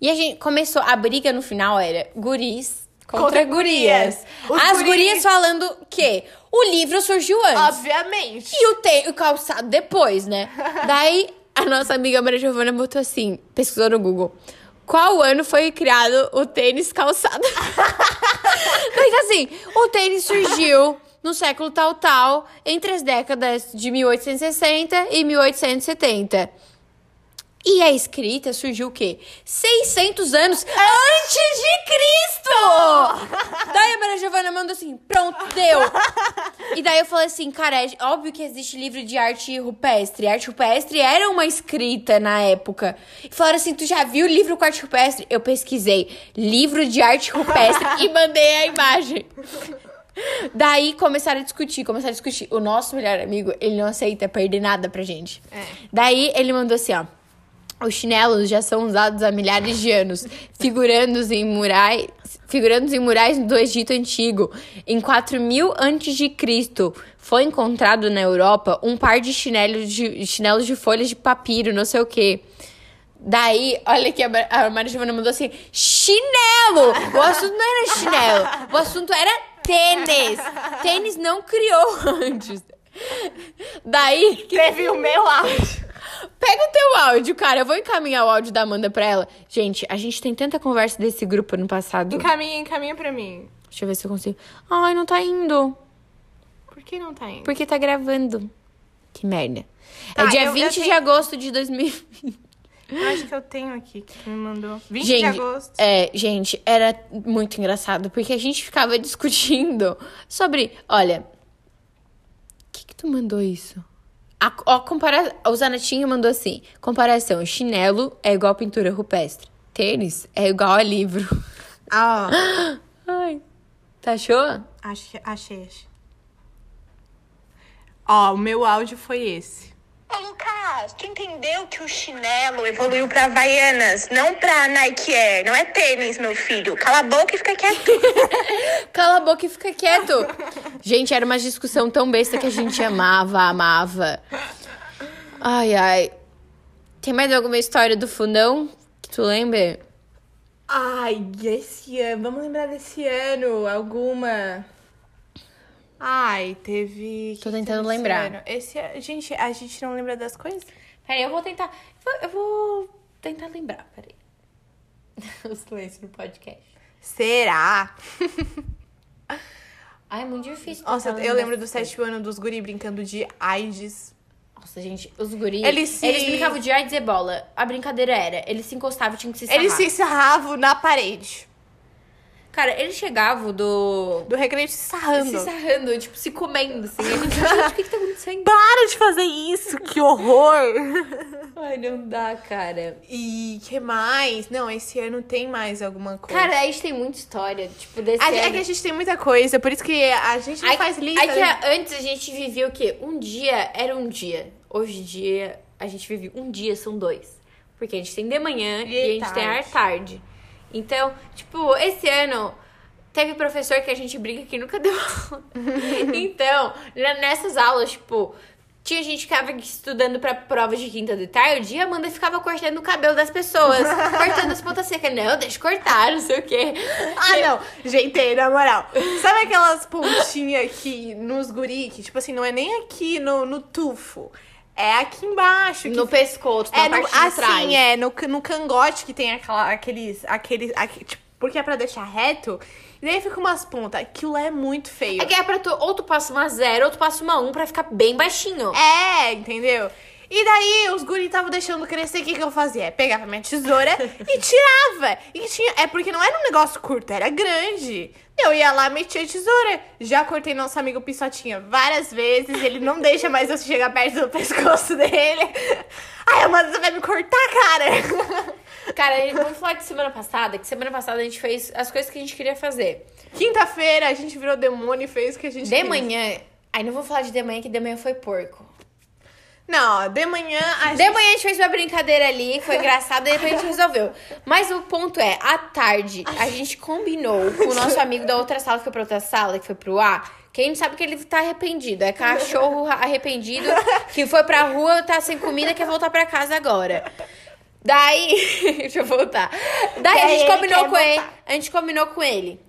[SPEAKER 2] E a gente começou, a briga no final era guris contra,
[SPEAKER 1] Contra
[SPEAKER 2] gurias.
[SPEAKER 1] gurias.
[SPEAKER 2] As
[SPEAKER 1] guris-
[SPEAKER 2] gurias falando que o livro surgiu antes.
[SPEAKER 1] Obviamente.
[SPEAKER 2] E o, te, o calçado depois, né? Daí a nossa amiga Maria Giovana botou assim, pesquisou no Google. Qual ano foi criado o tênis calçado? Daí assim, o tênis surgiu no século tal tal, entre as décadas de 1860 e 1870. E a escrita surgiu o quê? 600 anos antes de Cristo! daí a Maria Giovana mandou assim, pronto, deu. E daí eu falei assim, cara, é óbvio que existe livro de arte rupestre. Arte rupestre era uma escrita na época. E falaram assim, tu já viu livro com arte rupestre? Eu pesquisei, livro de arte rupestre e mandei a imagem. Daí começaram a discutir, começaram a discutir. O nosso melhor amigo, ele não aceita perder nada pra gente.
[SPEAKER 1] É.
[SPEAKER 2] Daí ele mandou assim, ó. Os chinelos já são usados há milhares de anos, figurando em murais, figurando em murais do Egito antigo. Em 4000 antes de Cristo, foi encontrado na Europa um par de chinelos de chinelos de folhas de papiro, não sei o quê. Daí, olha que a Maria Giovana mandou assim: chinelo! O assunto não era chinelo, o assunto era tênis. Tênis não criou antes. Daí,
[SPEAKER 1] Teve o meu áudio.
[SPEAKER 2] Pega o teu áudio, cara. Eu vou encaminhar o áudio da Amanda pra ela. Gente, a gente tem tanta conversa desse grupo no passado.
[SPEAKER 1] Encaminha, encaminha pra mim.
[SPEAKER 2] Deixa eu ver se eu consigo. Ai, não tá indo.
[SPEAKER 1] Por que não tá indo?
[SPEAKER 2] Porque tá gravando. Que merda.
[SPEAKER 1] Tá,
[SPEAKER 2] é dia
[SPEAKER 1] eu- eu
[SPEAKER 2] 20 de
[SPEAKER 1] tenho-
[SPEAKER 2] agosto de 2020.
[SPEAKER 1] Eu acho que eu tenho aqui que tu me mandou. 20
[SPEAKER 2] gente,
[SPEAKER 1] de agosto.
[SPEAKER 2] É, gente, era muito engraçado. Porque a gente ficava discutindo sobre. Olha. O que que tu mandou isso? A, ó, compara... O Zanatinho mandou assim: comparação, chinelo é igual pintura rupestre. Tênis é igual a livro.
[SPEAKER 1] Ah, ó.
[SPEAKER 2] Ai. Tá achou?
[SPEAKER 1] Acho, achei, achei. Ó, o meu áudio foi esse.
[SPEAKER 3] Ô, Lucas, tu entendeu que o chinelo evoluiu pra Havaianas, não pra Nike Air. Não é tênis, meu filho. Cala a boca e fica quieto.
[SPEAKER 2] Cala a boca e fica quieto. Gente, era uma discussão tão besta que a gente amava, amava. Ai, ai. Tem mais alguma história do fundão que tu lembra?
[SPEAKER 1] Ai, esse ano. Vamos lembrar desse ano. Alguma. Ai, teve.
[SPEAKER 2] Tô
[SPEAKER 1] que
[SPEAKER 2] tentando lembrar.
[SPEAKER 1] Esse ano- Gente, a gente não lembra das coisas?
[SPEAKER 2] Peraí, eu vou tentar. Eu vou tentar lembrar, peraí. O silêncio no podcast.
[SPEAKER 1] Será?
[SPEAKER 2] Ai, é muito difícil.
[SPEAKER 1] Nossa, eu lembro do sétimo ano dos guri brincando de AIDS.
[SPEAKER 2] Nossa, gente, os guris.
[SPEAKER 1] Eles se-
[SPEAKER 2] Eles brincavam de AIDS e ebola. A brincadeira era: eles se encostavam, tinham que se
[SPEAKER 1] Eles
[SPEAKER 2] sarrar.
[SPEAKER 1] se sarravam na parede.
[SPEAKER 2] Cara, eles chegavam do.
[SPEAKER 1] Do recreio se sarrando.
[SPEAKER 2] Se sarrando, tipo, se comendo, assim. A gente, gente, o que, que tá acontecendo?
[SPEAKER 1] Para de fazer isso, que horror!
[SPEAKER 2] Ai, não dá, cara.
[SPEAKER 1] E que mais? Não, esse ano tem mais alguma coisa.
[SPEAKER 2] Cara, a gente tem muita história, tipo, desse
[SPEAKER 1] a,
[SPEAKER 2] ano.
[SPEAKER 1] é que a gente tem muita coisa, por isso que a gente não
[SPEAKER 2] Aí-
[SPEAKER 1] faz lista.
[SPEAKER 2] aí que
[SPEAKER 1] né?
[SPEAKER 2] a- antes a gente vivia o quê? Um dia era um dia. Hoje em dia, a gente vive um dia, são dois. Porque a gente tem de manhã e,
[SPEAKER 1] E
[SPEAKER 2] a gente tem
[SPEAKER 1] tarde.
[SPEAKER 2] à tarde. Então, tipo, esse ano teve professor que a gente briga que nunca deu aula. então, nessas aulas, tipo, tinha gente que ficava estudando pra provas de quinta de tarde e a Amanda ficava cortando o cabelo das pessoas, cortando as pontas secas. Não, deixa eu cortar, não sei o quê.
[SPEAKER 1] Ah, não. Gente, na moral. Sabe aquelas pontinhas aqui nos guri, que, tipo assim, não é nem aqui no, no tufo. É aqui embaixo. que
[SPEAKER 2] No pescoço, na
[SPEAKER 1] é, no,
[SPEAKER 2] parte de trás.
[SPEAKER 1] assim, é, no, no cangote que tem aquela, aqueles, aqueles, aque- tipo, porque é pra deixar reto, e daí fica umas pontas. Aquilo é muito feio.
[SPEAKER 2] É que é pra tu, ou tu passa uma zero, ou tu passa uma um pra ficar bem baixinho.
[SPEAKER 1] É, entendeu? E daí os guri estavam deixando crescer, o que, que eu fazia? Pegava minha tesoura e tirava. E tinha, é porque não era um negócio curto, era grande. Eu ia lá, metia a tesoura. Já cortei nosso amigo Pissotinha várias vezes. Ele não deixa mais eu chegar perto do pescoço dele. Ai, Amanda, você vai me cortar, cara?
[SPEAKER 2] Cara, vamos falar de semana passada, que semana passada a gente fez as coisas que a gente queria fazer.
[SPEAKER 1] Quinta-feira a gente virou demônio e fez o que a gente
[SPEAKER 2] De
[SPEAKER 1] quis.
[SPEAKER 2] manhã. Aí não vou falar de de manhã, que de manhã foi porco.
[SPEAKER 1] Não, de manhã a
[SPEAKER 2] De
[SPEAKER 1] gente...
[SPEAKER 2] manhã a gente fez uma brincadeira ali, foi engraçado, e depois a gente resolveu. Mas o ponto é, à tarde, a gente combinou com o nosso amigo da outra sala, que foi pra outra sala, que foi pro A, que a gente sabe que ele tá arrependido. É cachorro arrependido, que foi pra rua, tá sem comida, quer voltar pra casa agora. Daí, deixa eu voltar. Daí a
[SPEAKER 1] Daí
[SPEAKER 2] gente
[SPEAKER 1] ele
[SPEAKER 2] combinou com ele,
[SPEAKER 1] voltar.
[SPEAKER 2] a gente combinou com ele.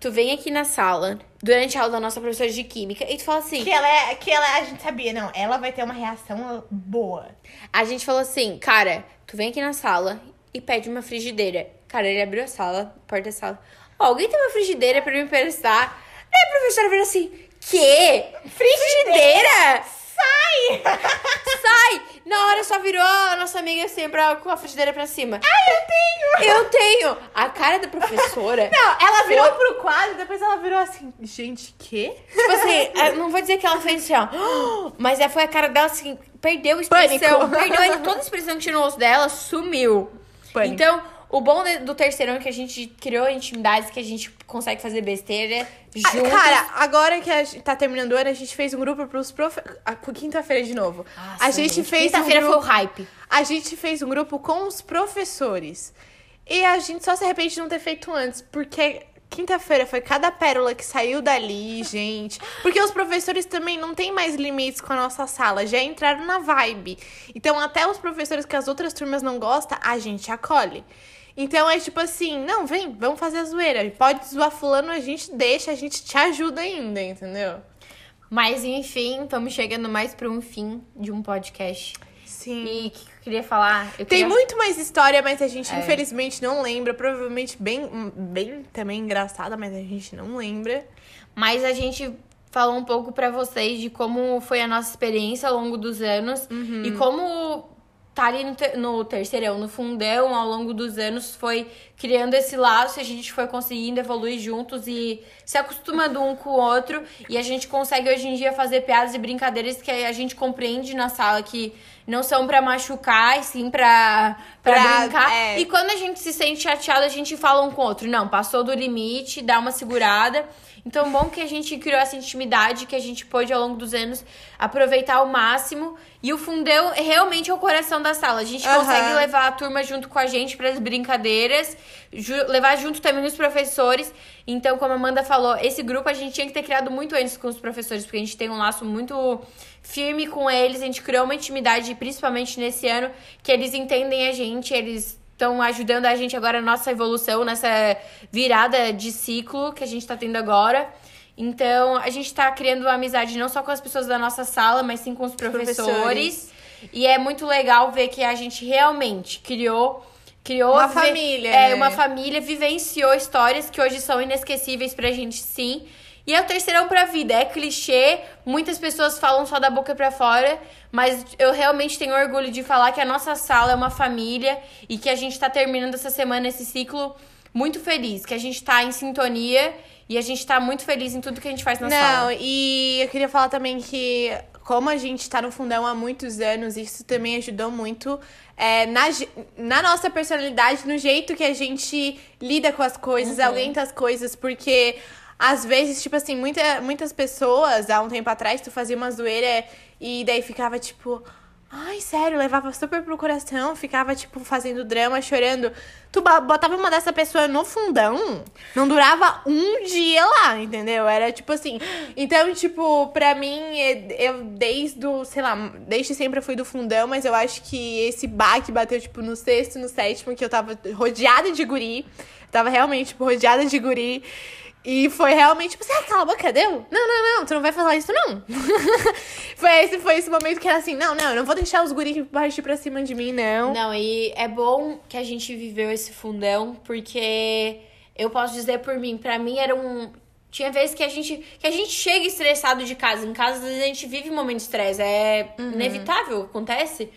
[SPEAKER 2] Tu vem aqui na sala, durante a aula da nossa professora de química, e tu fala assim:
[SPEAKER 1] Que ela é, que ela, a gente sabia, não, ela vai ter uma reação boa.
[SPEAKER 2] A gente falou assim, cara, tu vem aqui na sala e pede uma frigideira. Cara, ele abriu a sala, a porta da sala. Ó, alguém tem uma frigideira pra me emprestar? Aí a professora virou assim, quê? Frigideira?
[SPEAKER 1] Sai!
[SPEAKER 2] Sai! Na hora só virou a nossa amiga assim, pra, com a frigideira pra cima.
[SPEAKER 1] Ai, eu tenho!
[SPEAKER 2] Eu tenho! A cara da professora...
[SPEAKER 1] Não, ela virou pro quadro, depois ela virou assim, gente, quê?
[SPEAKER 2] Tipo assim, eu não vou dizer que ela fez assim, ó. Mas é, foi a cara dela assim, perdeu a expressão.
[SPEAKER 1] Pânico.
[SPEAKER 2] Perdeu toda a expressão que tinha no rosto dela, sumiu.
[SPEAKER 1] Pânico.
[SPEAKER 2] Então, o bom do terceirão é que a gente criou intimidades, que a gente consegue fazer besteira
[SPEAKER 1] Ah,
[SPEAKER 2] juntos.
[SPEAKER 1] Cara, agora que a gente tá terminando o ano, a gente fez um grupo pros profe... ah, Quinta-feira de novo.
[SPEAKER 2] Nossa,
[SPEAKER 1] a gente, fez um
[SPEAKER 2] Quinta-feira foi o
[SPEAKER 1] grupo...
[SPEAKER 2] hype.
[SPEAKER 1] A gente fez um grupo com os professores. E a gente só se arrepende de não ter feito antes, porque quinta-feira foi cada pérola que saiu dali, gente. Porque os professores também não têm mais limites com a nossa sala, já entraram na vibe. Então, até os professores que as outras turmas não gostam, a gente acolhe. Então é tipo assim, não, vem, vamos fazer a zoeira. Pode zoar fulano, a gente deixa, a gente te ajuda ainda, entendeu?
[SPEAKER 2] Mas, enfim, estamos chegando mais pra um fim de um podcast.
[SPEAKER 1] Sim.
[SPEAKER 2] E o que eu queria falar? Eu
[SPEAKER 1] Tem
[SPEAKER 2] queria-
[SPEAKER 1] muito mais história, mas a gente
[SPEAKER 2] É.
[SPEAKER 1] infelizmente não lembra. Provavelmente bem, bem também engraçada, mas a gente não lembra.
[SPEAKER 2] Mas a gente falou um pouco pra vocês de como foi a nossa experiência ao longo dos anos
[SPEAKER 1] Uhum.
[SPEAKER 2] e como tá ali no, te- no terceirão, no fundão, ao longo dos anos, foi criando esse laço e a gente foi conseguindo evoluir juntos e se acostumando um com o outro. E a gente consegue hoje em dia fazer piadas e brincadeiras que a gente compreende na sala que não são pra machucar, e sim pra, pra,
[SPEAKER 1] Pra-
[SPEAKER 2] brincar.
[SPEAKER 1] é.
[SPEAKER 2] E quando a gente se sente chateado, a gente fala um com o outro. Não, passou do limite, dá uma segurada. Então, bom que a gente criou essa intimidade, que a gente pôde, ao longo dos anos, aproveitar ao máximo. E o fundão realmente é o coração da sala. A gente
[SPEAKER 1] Aham.
[SPEAKER 2] consegue levar a turma junto com a gente para as brincadeiras, ju- levar junto também os professores. Então, como a Amanda falou, esse grupo a gente tinha que ter criado muito antes com os professores, porque a gente tem um laço muito firme com eles. A gente criou uma intimidade, principalmente nesse ano, que eles entendem a gente, eles estão ajudando a gente agora na nossa evolução, nessa virada de ciclo que a gente tá tendo agora. Então, a gente tá criando uma amizade não só com as pessoas da nossa sala, mas sim com os professores.
[SPEAKER 1] Professores.
[SPEAKER 2] E é muito legal ver que a gente realmente criou criou
[SPEAKER 1] Uma família,
[SPEAKER 2] É,
[SPEAKER 1] né?
[SPEAKER 2] uma família, vivenciou histórias que hoje são inesquecíveis pra gente, sim. E é o terceirão pra vida, é clichê, muitas pessoas falam só da boca pra fora, mas eu realmente tenho orgulho de falar que a nossa sala é uma família e que a gente tá terminando essa semana esse ciclo muito feliz, que a gente tá em sintonia e a gente tá muito feliz em tudo que a gente faz na
[SPEAKER 1] não,
[SPEAKER 2] sala.
[SPEAKER 1] e eu queria falar também que, como a gente tá no fundão há muitos anos, isso também ajudou muito é, na, na nossa personalidade, no jeito que a gente lida com as coisas,
[SPEAKER 2] Uhum.
[SPEAKER 1] aguenta as coisas, porque às vezes, tipo assim, muita, muitas pessoas, há um tempo atrás, tu fazia uma zoeira e daí ficava tipo. Ai, sério, levava super pro coração, ficava, tipo, fazendo drama, chorando. Tu botava uma dessa pessoa no fundão, não durava um dia lá, entendeu? Era tipo assim. Então, tipo, pra mim, é- eu desde o, sei lá, desde sempre eu fui do fundão, mas eu acho que esse baque bateu, tipo, no sexto, no sétimo, que eu tava rodeada de guri. Tava realmente, tipo, rodeada de guri. E foi realmente, tipo, assim, ah, cala a boca, deu? Não, não, não, tu não vai falar isso, não. foi, esse, foi esse momento que era assim, não, não, eu não vou deixar os guris partir pra cima de mim, não.
[SPEAKER 2] Não, e é bom que a gente viveu esse fundão, porque eu posso dizer por mim, pra mim era um. Tinha vezes que a gente que a gente chega estressado de casa. Em casa, às vezes a gente vive um momento de estresse. É inevitável, acontece.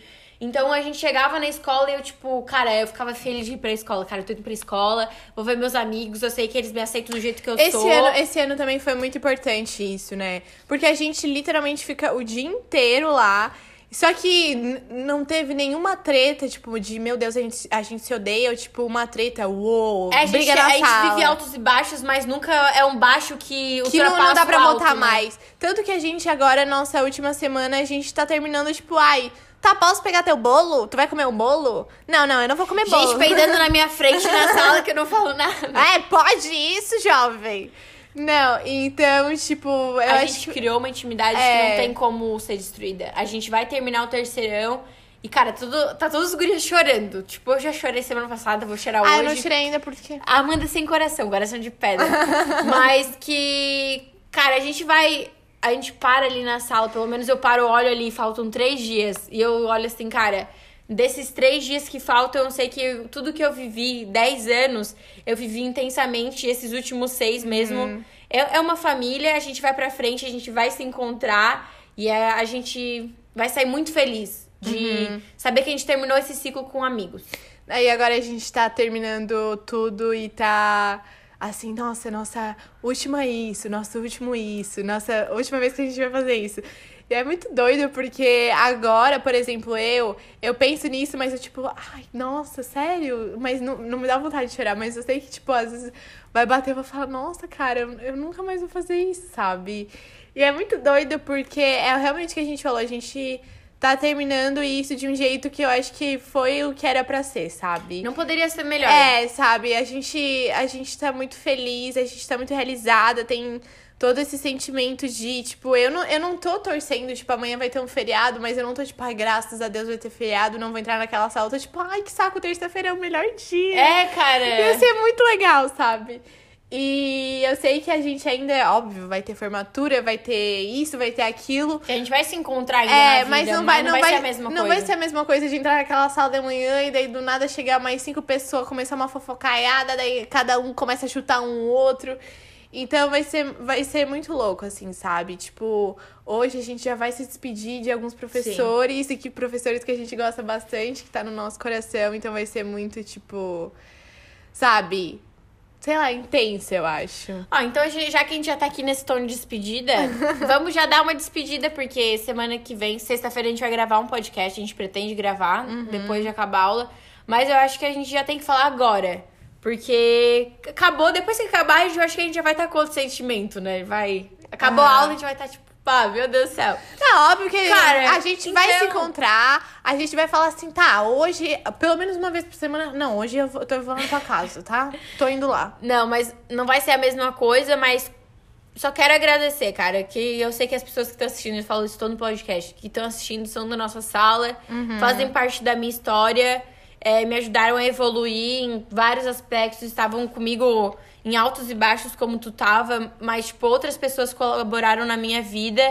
[SPEAKER 2] Então a gente chegava na escola e eu, tipo, cara, eu ficava feliz de ir pra escola. Cara, eu tô indo pra escola, vou ver meus amigos, eu sei que eles me aceitam do jeito que eu
[SPEAKER 1] Esse
[SPEAKER 2] sou.
[SPEAKER 1] ano, esse ano também foi muito importante isso, né? Porque a gente literalmente fica o dia inteiro lá. Só que não teve nenhuma treta, tipo, de meu Deus, a gente, a gente se odeia, ou tipo, uma treta, uou,
[SPEAKER 2] É, a gente,
[SPEAKER 1] briga na
[SPEAKER 2] a gente
[SPEAKER 1] sala.
[SPEAKER 2] vive altos e baixos, mas nunca é um baixo que
[SPEAKER 1] que não, dá pra
[SPEAKER 2] o alto,
[SPEAKER 1] voltar
[SPEAKER 2] né?
[SPEAKER 1] mais. Tanto que a gente agora, nossa última semana, a gente tá terminando, tipo, ai, tá, posso pegar teu bolo? Tu vai comer um bolo? Não, não, eu não vou comer bolo.
[SPEAKER 2] Gente peidando na minha frente na sala que eu não falo nada.
[SPEAKER 1] É, pode isso, jovem. Não, então, tipo, eu
[SPEAKER 2] a
[SPEAKER 1] acho
[SPEAKER 2] gente
[SPEAKER 1] que...
[SPEAKER 2] criou uma intimidade que
[SPEAKER 1] É.
[SPEAKER 2] não tem como ser destruída. A gente vai terminar o terceirão e, cara, tudo, tá todos os gurias chorando. Tipo, eu já chorei semana passada, vou chorar
[SPEAKER 1] Ah,
[SPEAKER 2] hoje.
[SPEAKER 1] eu não tirei ainda porque...
[SPEAKER 2] Amanda sem coração, coração de pedra. Mas que, cara, a gente vai. A gente para ali na sala, pelo menos eu paro, olho ali, faltam três dias. E eu olho assim, cara, desses três dias que faltam, eu sei que tudo que eu vivi, dez anos, eu vivi intensamente, esses últimos seis mesmo. É, é uma família, a gente vai pra frente, a gente vai se encontrar e é- a gente vai sair muito feliz de saber que a gente terminou esse ciclo com amigos.
[SPEAKER 1] Aí agora a gente tá terminando tudo e tá assim, nossa, nossa última isso, nosso último isso, nossa última vez que a gente vai fazer isso. E é muito doido porque agora, por exemplo, eu, eu penso nisso, mas eu tipo, ai, nossa, sério? Mas não, não me dá vontade de chorar, mas eu sei que, tipo, às vezes vai bater e vou falar, nossa, cara, eu, eu nunca mais vou fazer isso, sabe? E é muito doido porque é realmente o que a gente falou, a gente tá terminando isso de um jeito que eu acho que foi o que era pra ser, sabe?
[SPEAKER 2] Não poderia ser melhor.
[SPEAKER 1] É, sabe? A gente, a gente tá muito feliz, a gente tá muito realizada, tem todo esse sentimento de, tipo, eu não, eu não tô torcendo, tipo, amanhã vai ter um feriado, mas eu não tô, tipo, ai, graças a Deus vai ter feriado, não vou entrar naquela sala. Eu tô, tipo, ai, que saco, terça-feira é o melhor dia.
[SPEAKER 2] É, cara.
[SPEAKER 1] Ia ser muito legal, sabe? E eu sei que a gente ainda, é óbvio, vai ter formatura, vai ter isso, vai ter aquilo.
[SPEAKER 2] A gente vai se encontrar ainda
[SPEAKER 1] É,
[SPEAKER 2] vida,
[SPEAKER 1] mas não vai, não vai,
[SPEAKER 2] ser a mesma
[SPEAKER 1] não
[SPEAKER 2] coisa.
[SPEAKER 1] vai ser a mesma coisa de entrar naquela sala da manhã e daí do nada chegar mais cinco pessoas, começar uma fofocaiada, daí cada um começa a chutar um outro. Então vai ser, vai ser muito louco, assim, sabe? Tipo, hoje a gente já vai se despedir de alguns professores e que professores que a gente gosta bastante, que tá no nosso coração, então vai ser muito, tipo, sabe? Sei lá, intenso, eu acho.
[SPEAKER 2] Ó, então já que a gente já tá aqui nesse tom de despedida, vamos já dar uma despedida, porque semana que vem, sexta-feira, a gente vai gravar um podcast. A gente pretende gravar
[SPEAKER 1] Uhum.
[SPEAKER 2] depois de acabar a aula. Mas eu acho que a gente já tem que falar agora. Porque acabou, depois que acabar, eu acho que a gente já vai estar com outro sentimento, né? Vai. Acabou
[SPEAKER 1] Ah.
[SPEAKER 2] a aula, a gente vai estar tipo, pá, meu Deus do céu.
[SPEAKER 1] É óbvio que
[SPEAKER 2] Cara,
[SPEAKER 1] a gente vai se
[SPEAKER 2] então-
[SPEAKER 1] encontrar, a gente vai falar assim, tá, hoje, pelo menos uma vez por semana. Não, hoje eu tô falando na tua casa, tá? Tô indo lá.
[SPEAKER 2] Não, mas não vai ser a mesma coisa, mas só quero agradecer, cara, que eu sei que as pessoas que estão assistindo, eu falo isso todo no podcast, que estão assistindo são da nossa sala, fazem parte da minha história, é, me ajudaram a evoluir em vários aspectos, estavam comigo em altos e baixos como tu tava, mas, tipo, outras pessoas colaboraram na minha vida.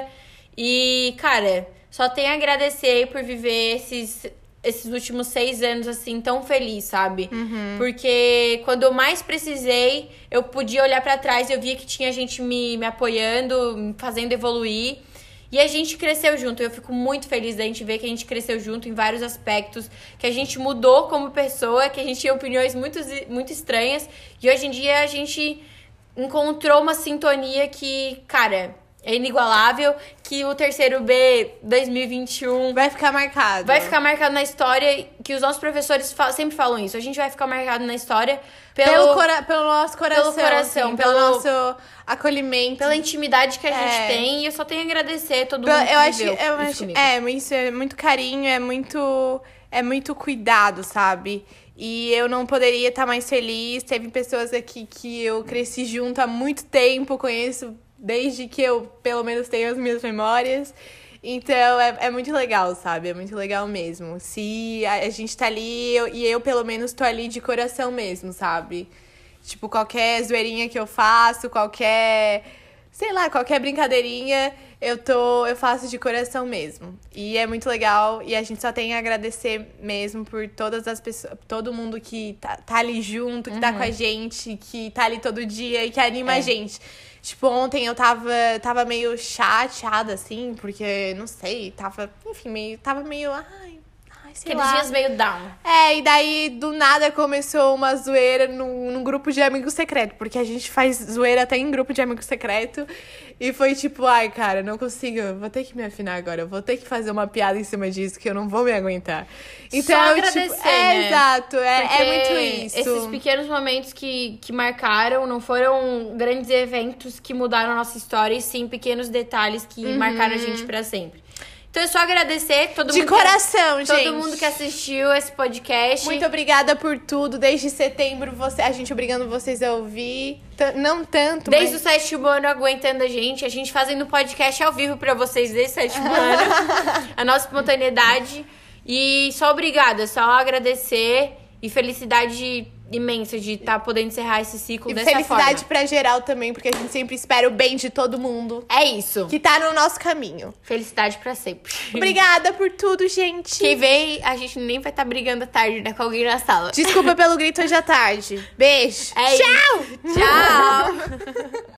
[SPEAKER 2] E, cara, só tenho a agradecer por viver esses, esses últimos seis anos, assim, tão feliz, sabe? Porque quando eu mais precisei, eu podia olhar pra trás e eu via que tinha gente me, me apoiando, me fazendo evoluir. E a gente cresceu junto. Eu fico muito feliz da gente ver que a gente cresceu junto em vários aspectos, que a gente mudou como pessoa, que a gente tinha opiniões muito, muito estranhas. E hoje em dia a gente encontrou uma sintonia que, cara, é inigualável. Que o terceiro B 2021
[SPEAKER 1] Vai ficar marcado.
[SPEAKER 2] vai ficar marcado na história. Que os nossos professores fa- sempre falam isso. A gente vai ficar marcado na história pelo,
[SPEAKER 1] pelo, cora- pelo nosso coração.
[SPEAKER 2] coração,
[SPEAKER 1] assim, pelo,
[SPEAKER 2] pelo-
[SPEAKER 1] nosso acolhimento.
[SPEAKER 2] pela intimidade que a gente
[SPEAKER 1] É.
[SPEAKER 2] tem. E eu só tenho a agradecer a todo
[SPEAKER 1] Pelo-
[SPEAKER 2] mundo que
[SPEAKER 1] eu acho, eu acho
[SPEAKER 2] comigo.
[SPEAKER 1] é, isso é muito carinho, é muito é muito cuidado, sabe? E eu não poderia estar mais feliz. Teve pessoas aqui que eu cresci junto há muito tempo, conheço desde que eu pelo menos tenho as minhas memórias. Então é, é muito legal, sabe? É muito legal mesmo. Se a, a gente tá ali eu- e eu pelo menos tô ali de coração mesmo, sabe? Tipo, qualquer zoeirinha que eu faço, qualquer. Sei lá, qualquer brincadeirinha, eu tô. Eu faço de coração mesmo. E é muito legal. E a gente só tem a agradecer mesmo por todas as pessoas. Todo mundo que tá, tá ali junto, que tá com a gente, que tá ali todo dia e que anima
[SPEAKER 2] É.
[SPEAKER 1] a gente. Tipo, ontem eu tava, tava meio chateada, assim, porque, não sei, tava, enfim, meio, tava meio, ai, ai, sei
[SPEAKER 2] Aqueles
[SPEAKER 1] lá.
[SPEAKER 2] dias meio down.
[SPEAKER 1] É, e daí do nada começou uma zoeira num, num grupo de amigo secreto, porque a gente faz zoeira até em grupo de amigo secreto. E foi tipo, ai, cara, não consigo, vou ter que me afinar agora, eu vou ter que fazer uma piada em cima disso que eu não vou me aguentar. Então,
[SPEAKER 2] agradecer,
[SPEAKER 1] tipo, é
[SPEAKER 2] né?
[SPEAKER 1] exato, é, é muito isso.
[SPEAKER 2] Esses pequenos momentos que, que marcaram não foram grandes eventos que mudaram a nossa história, e sim pequenos detalhes que marcaram a gente pra sempre. Então é só agradecer todo
[SPEAKER 1] De
[SPEAKER 2] mundo.
[SPEAKER 1] coração,
[SPEAKER 2] que,
[SPEAKER 1] gente.
[SPEAKER 2] Todo mundo que assistiu esse podcast.
[SPEAKER 1] Muito obrigada por tudo. Desde setembro, você, a gente obrigando vocês a ouvir. T- não tanto,
[SPEAKER 2] Desde
[SPEAKER 1] mas...
[SPEAKER 2] o sétimo ano aguentando a gente, a gente fazendo podcast ao vivo pra vocês desde o sétimo ano. a nossa espontaneidade. E só obrigada, só agradecer e felicidade imensa de estar podendo encerrar esse ciclo
[SPEAKER 1] E
[SPEAKER 2] dessa
[SPEAKER 1] felicidade
[SPEAKER 2] forma.
[SPEAKER 1] pra geral também, porque a gente sempre espera o bem de todo mundo
[SPEAKER 2] É isso.
[SPEAKER 1] que tá no nosso caminho.
[SPEAKER 2] Felicidade pra sempre.
[SPEAKER 1] Obrigada por tudo, gente.
[SPEAKER 2] Quem vem, a gente nem vai estar brigando à tarde, né, com alguém na sala.
[SPEAKER 1] Desculpa pelo grito hoje à tarde. Beijo.
[SPEAKER 2] É
[SPEAKER 1] Tchau!
[SPEAKER 2] isso. Tchau!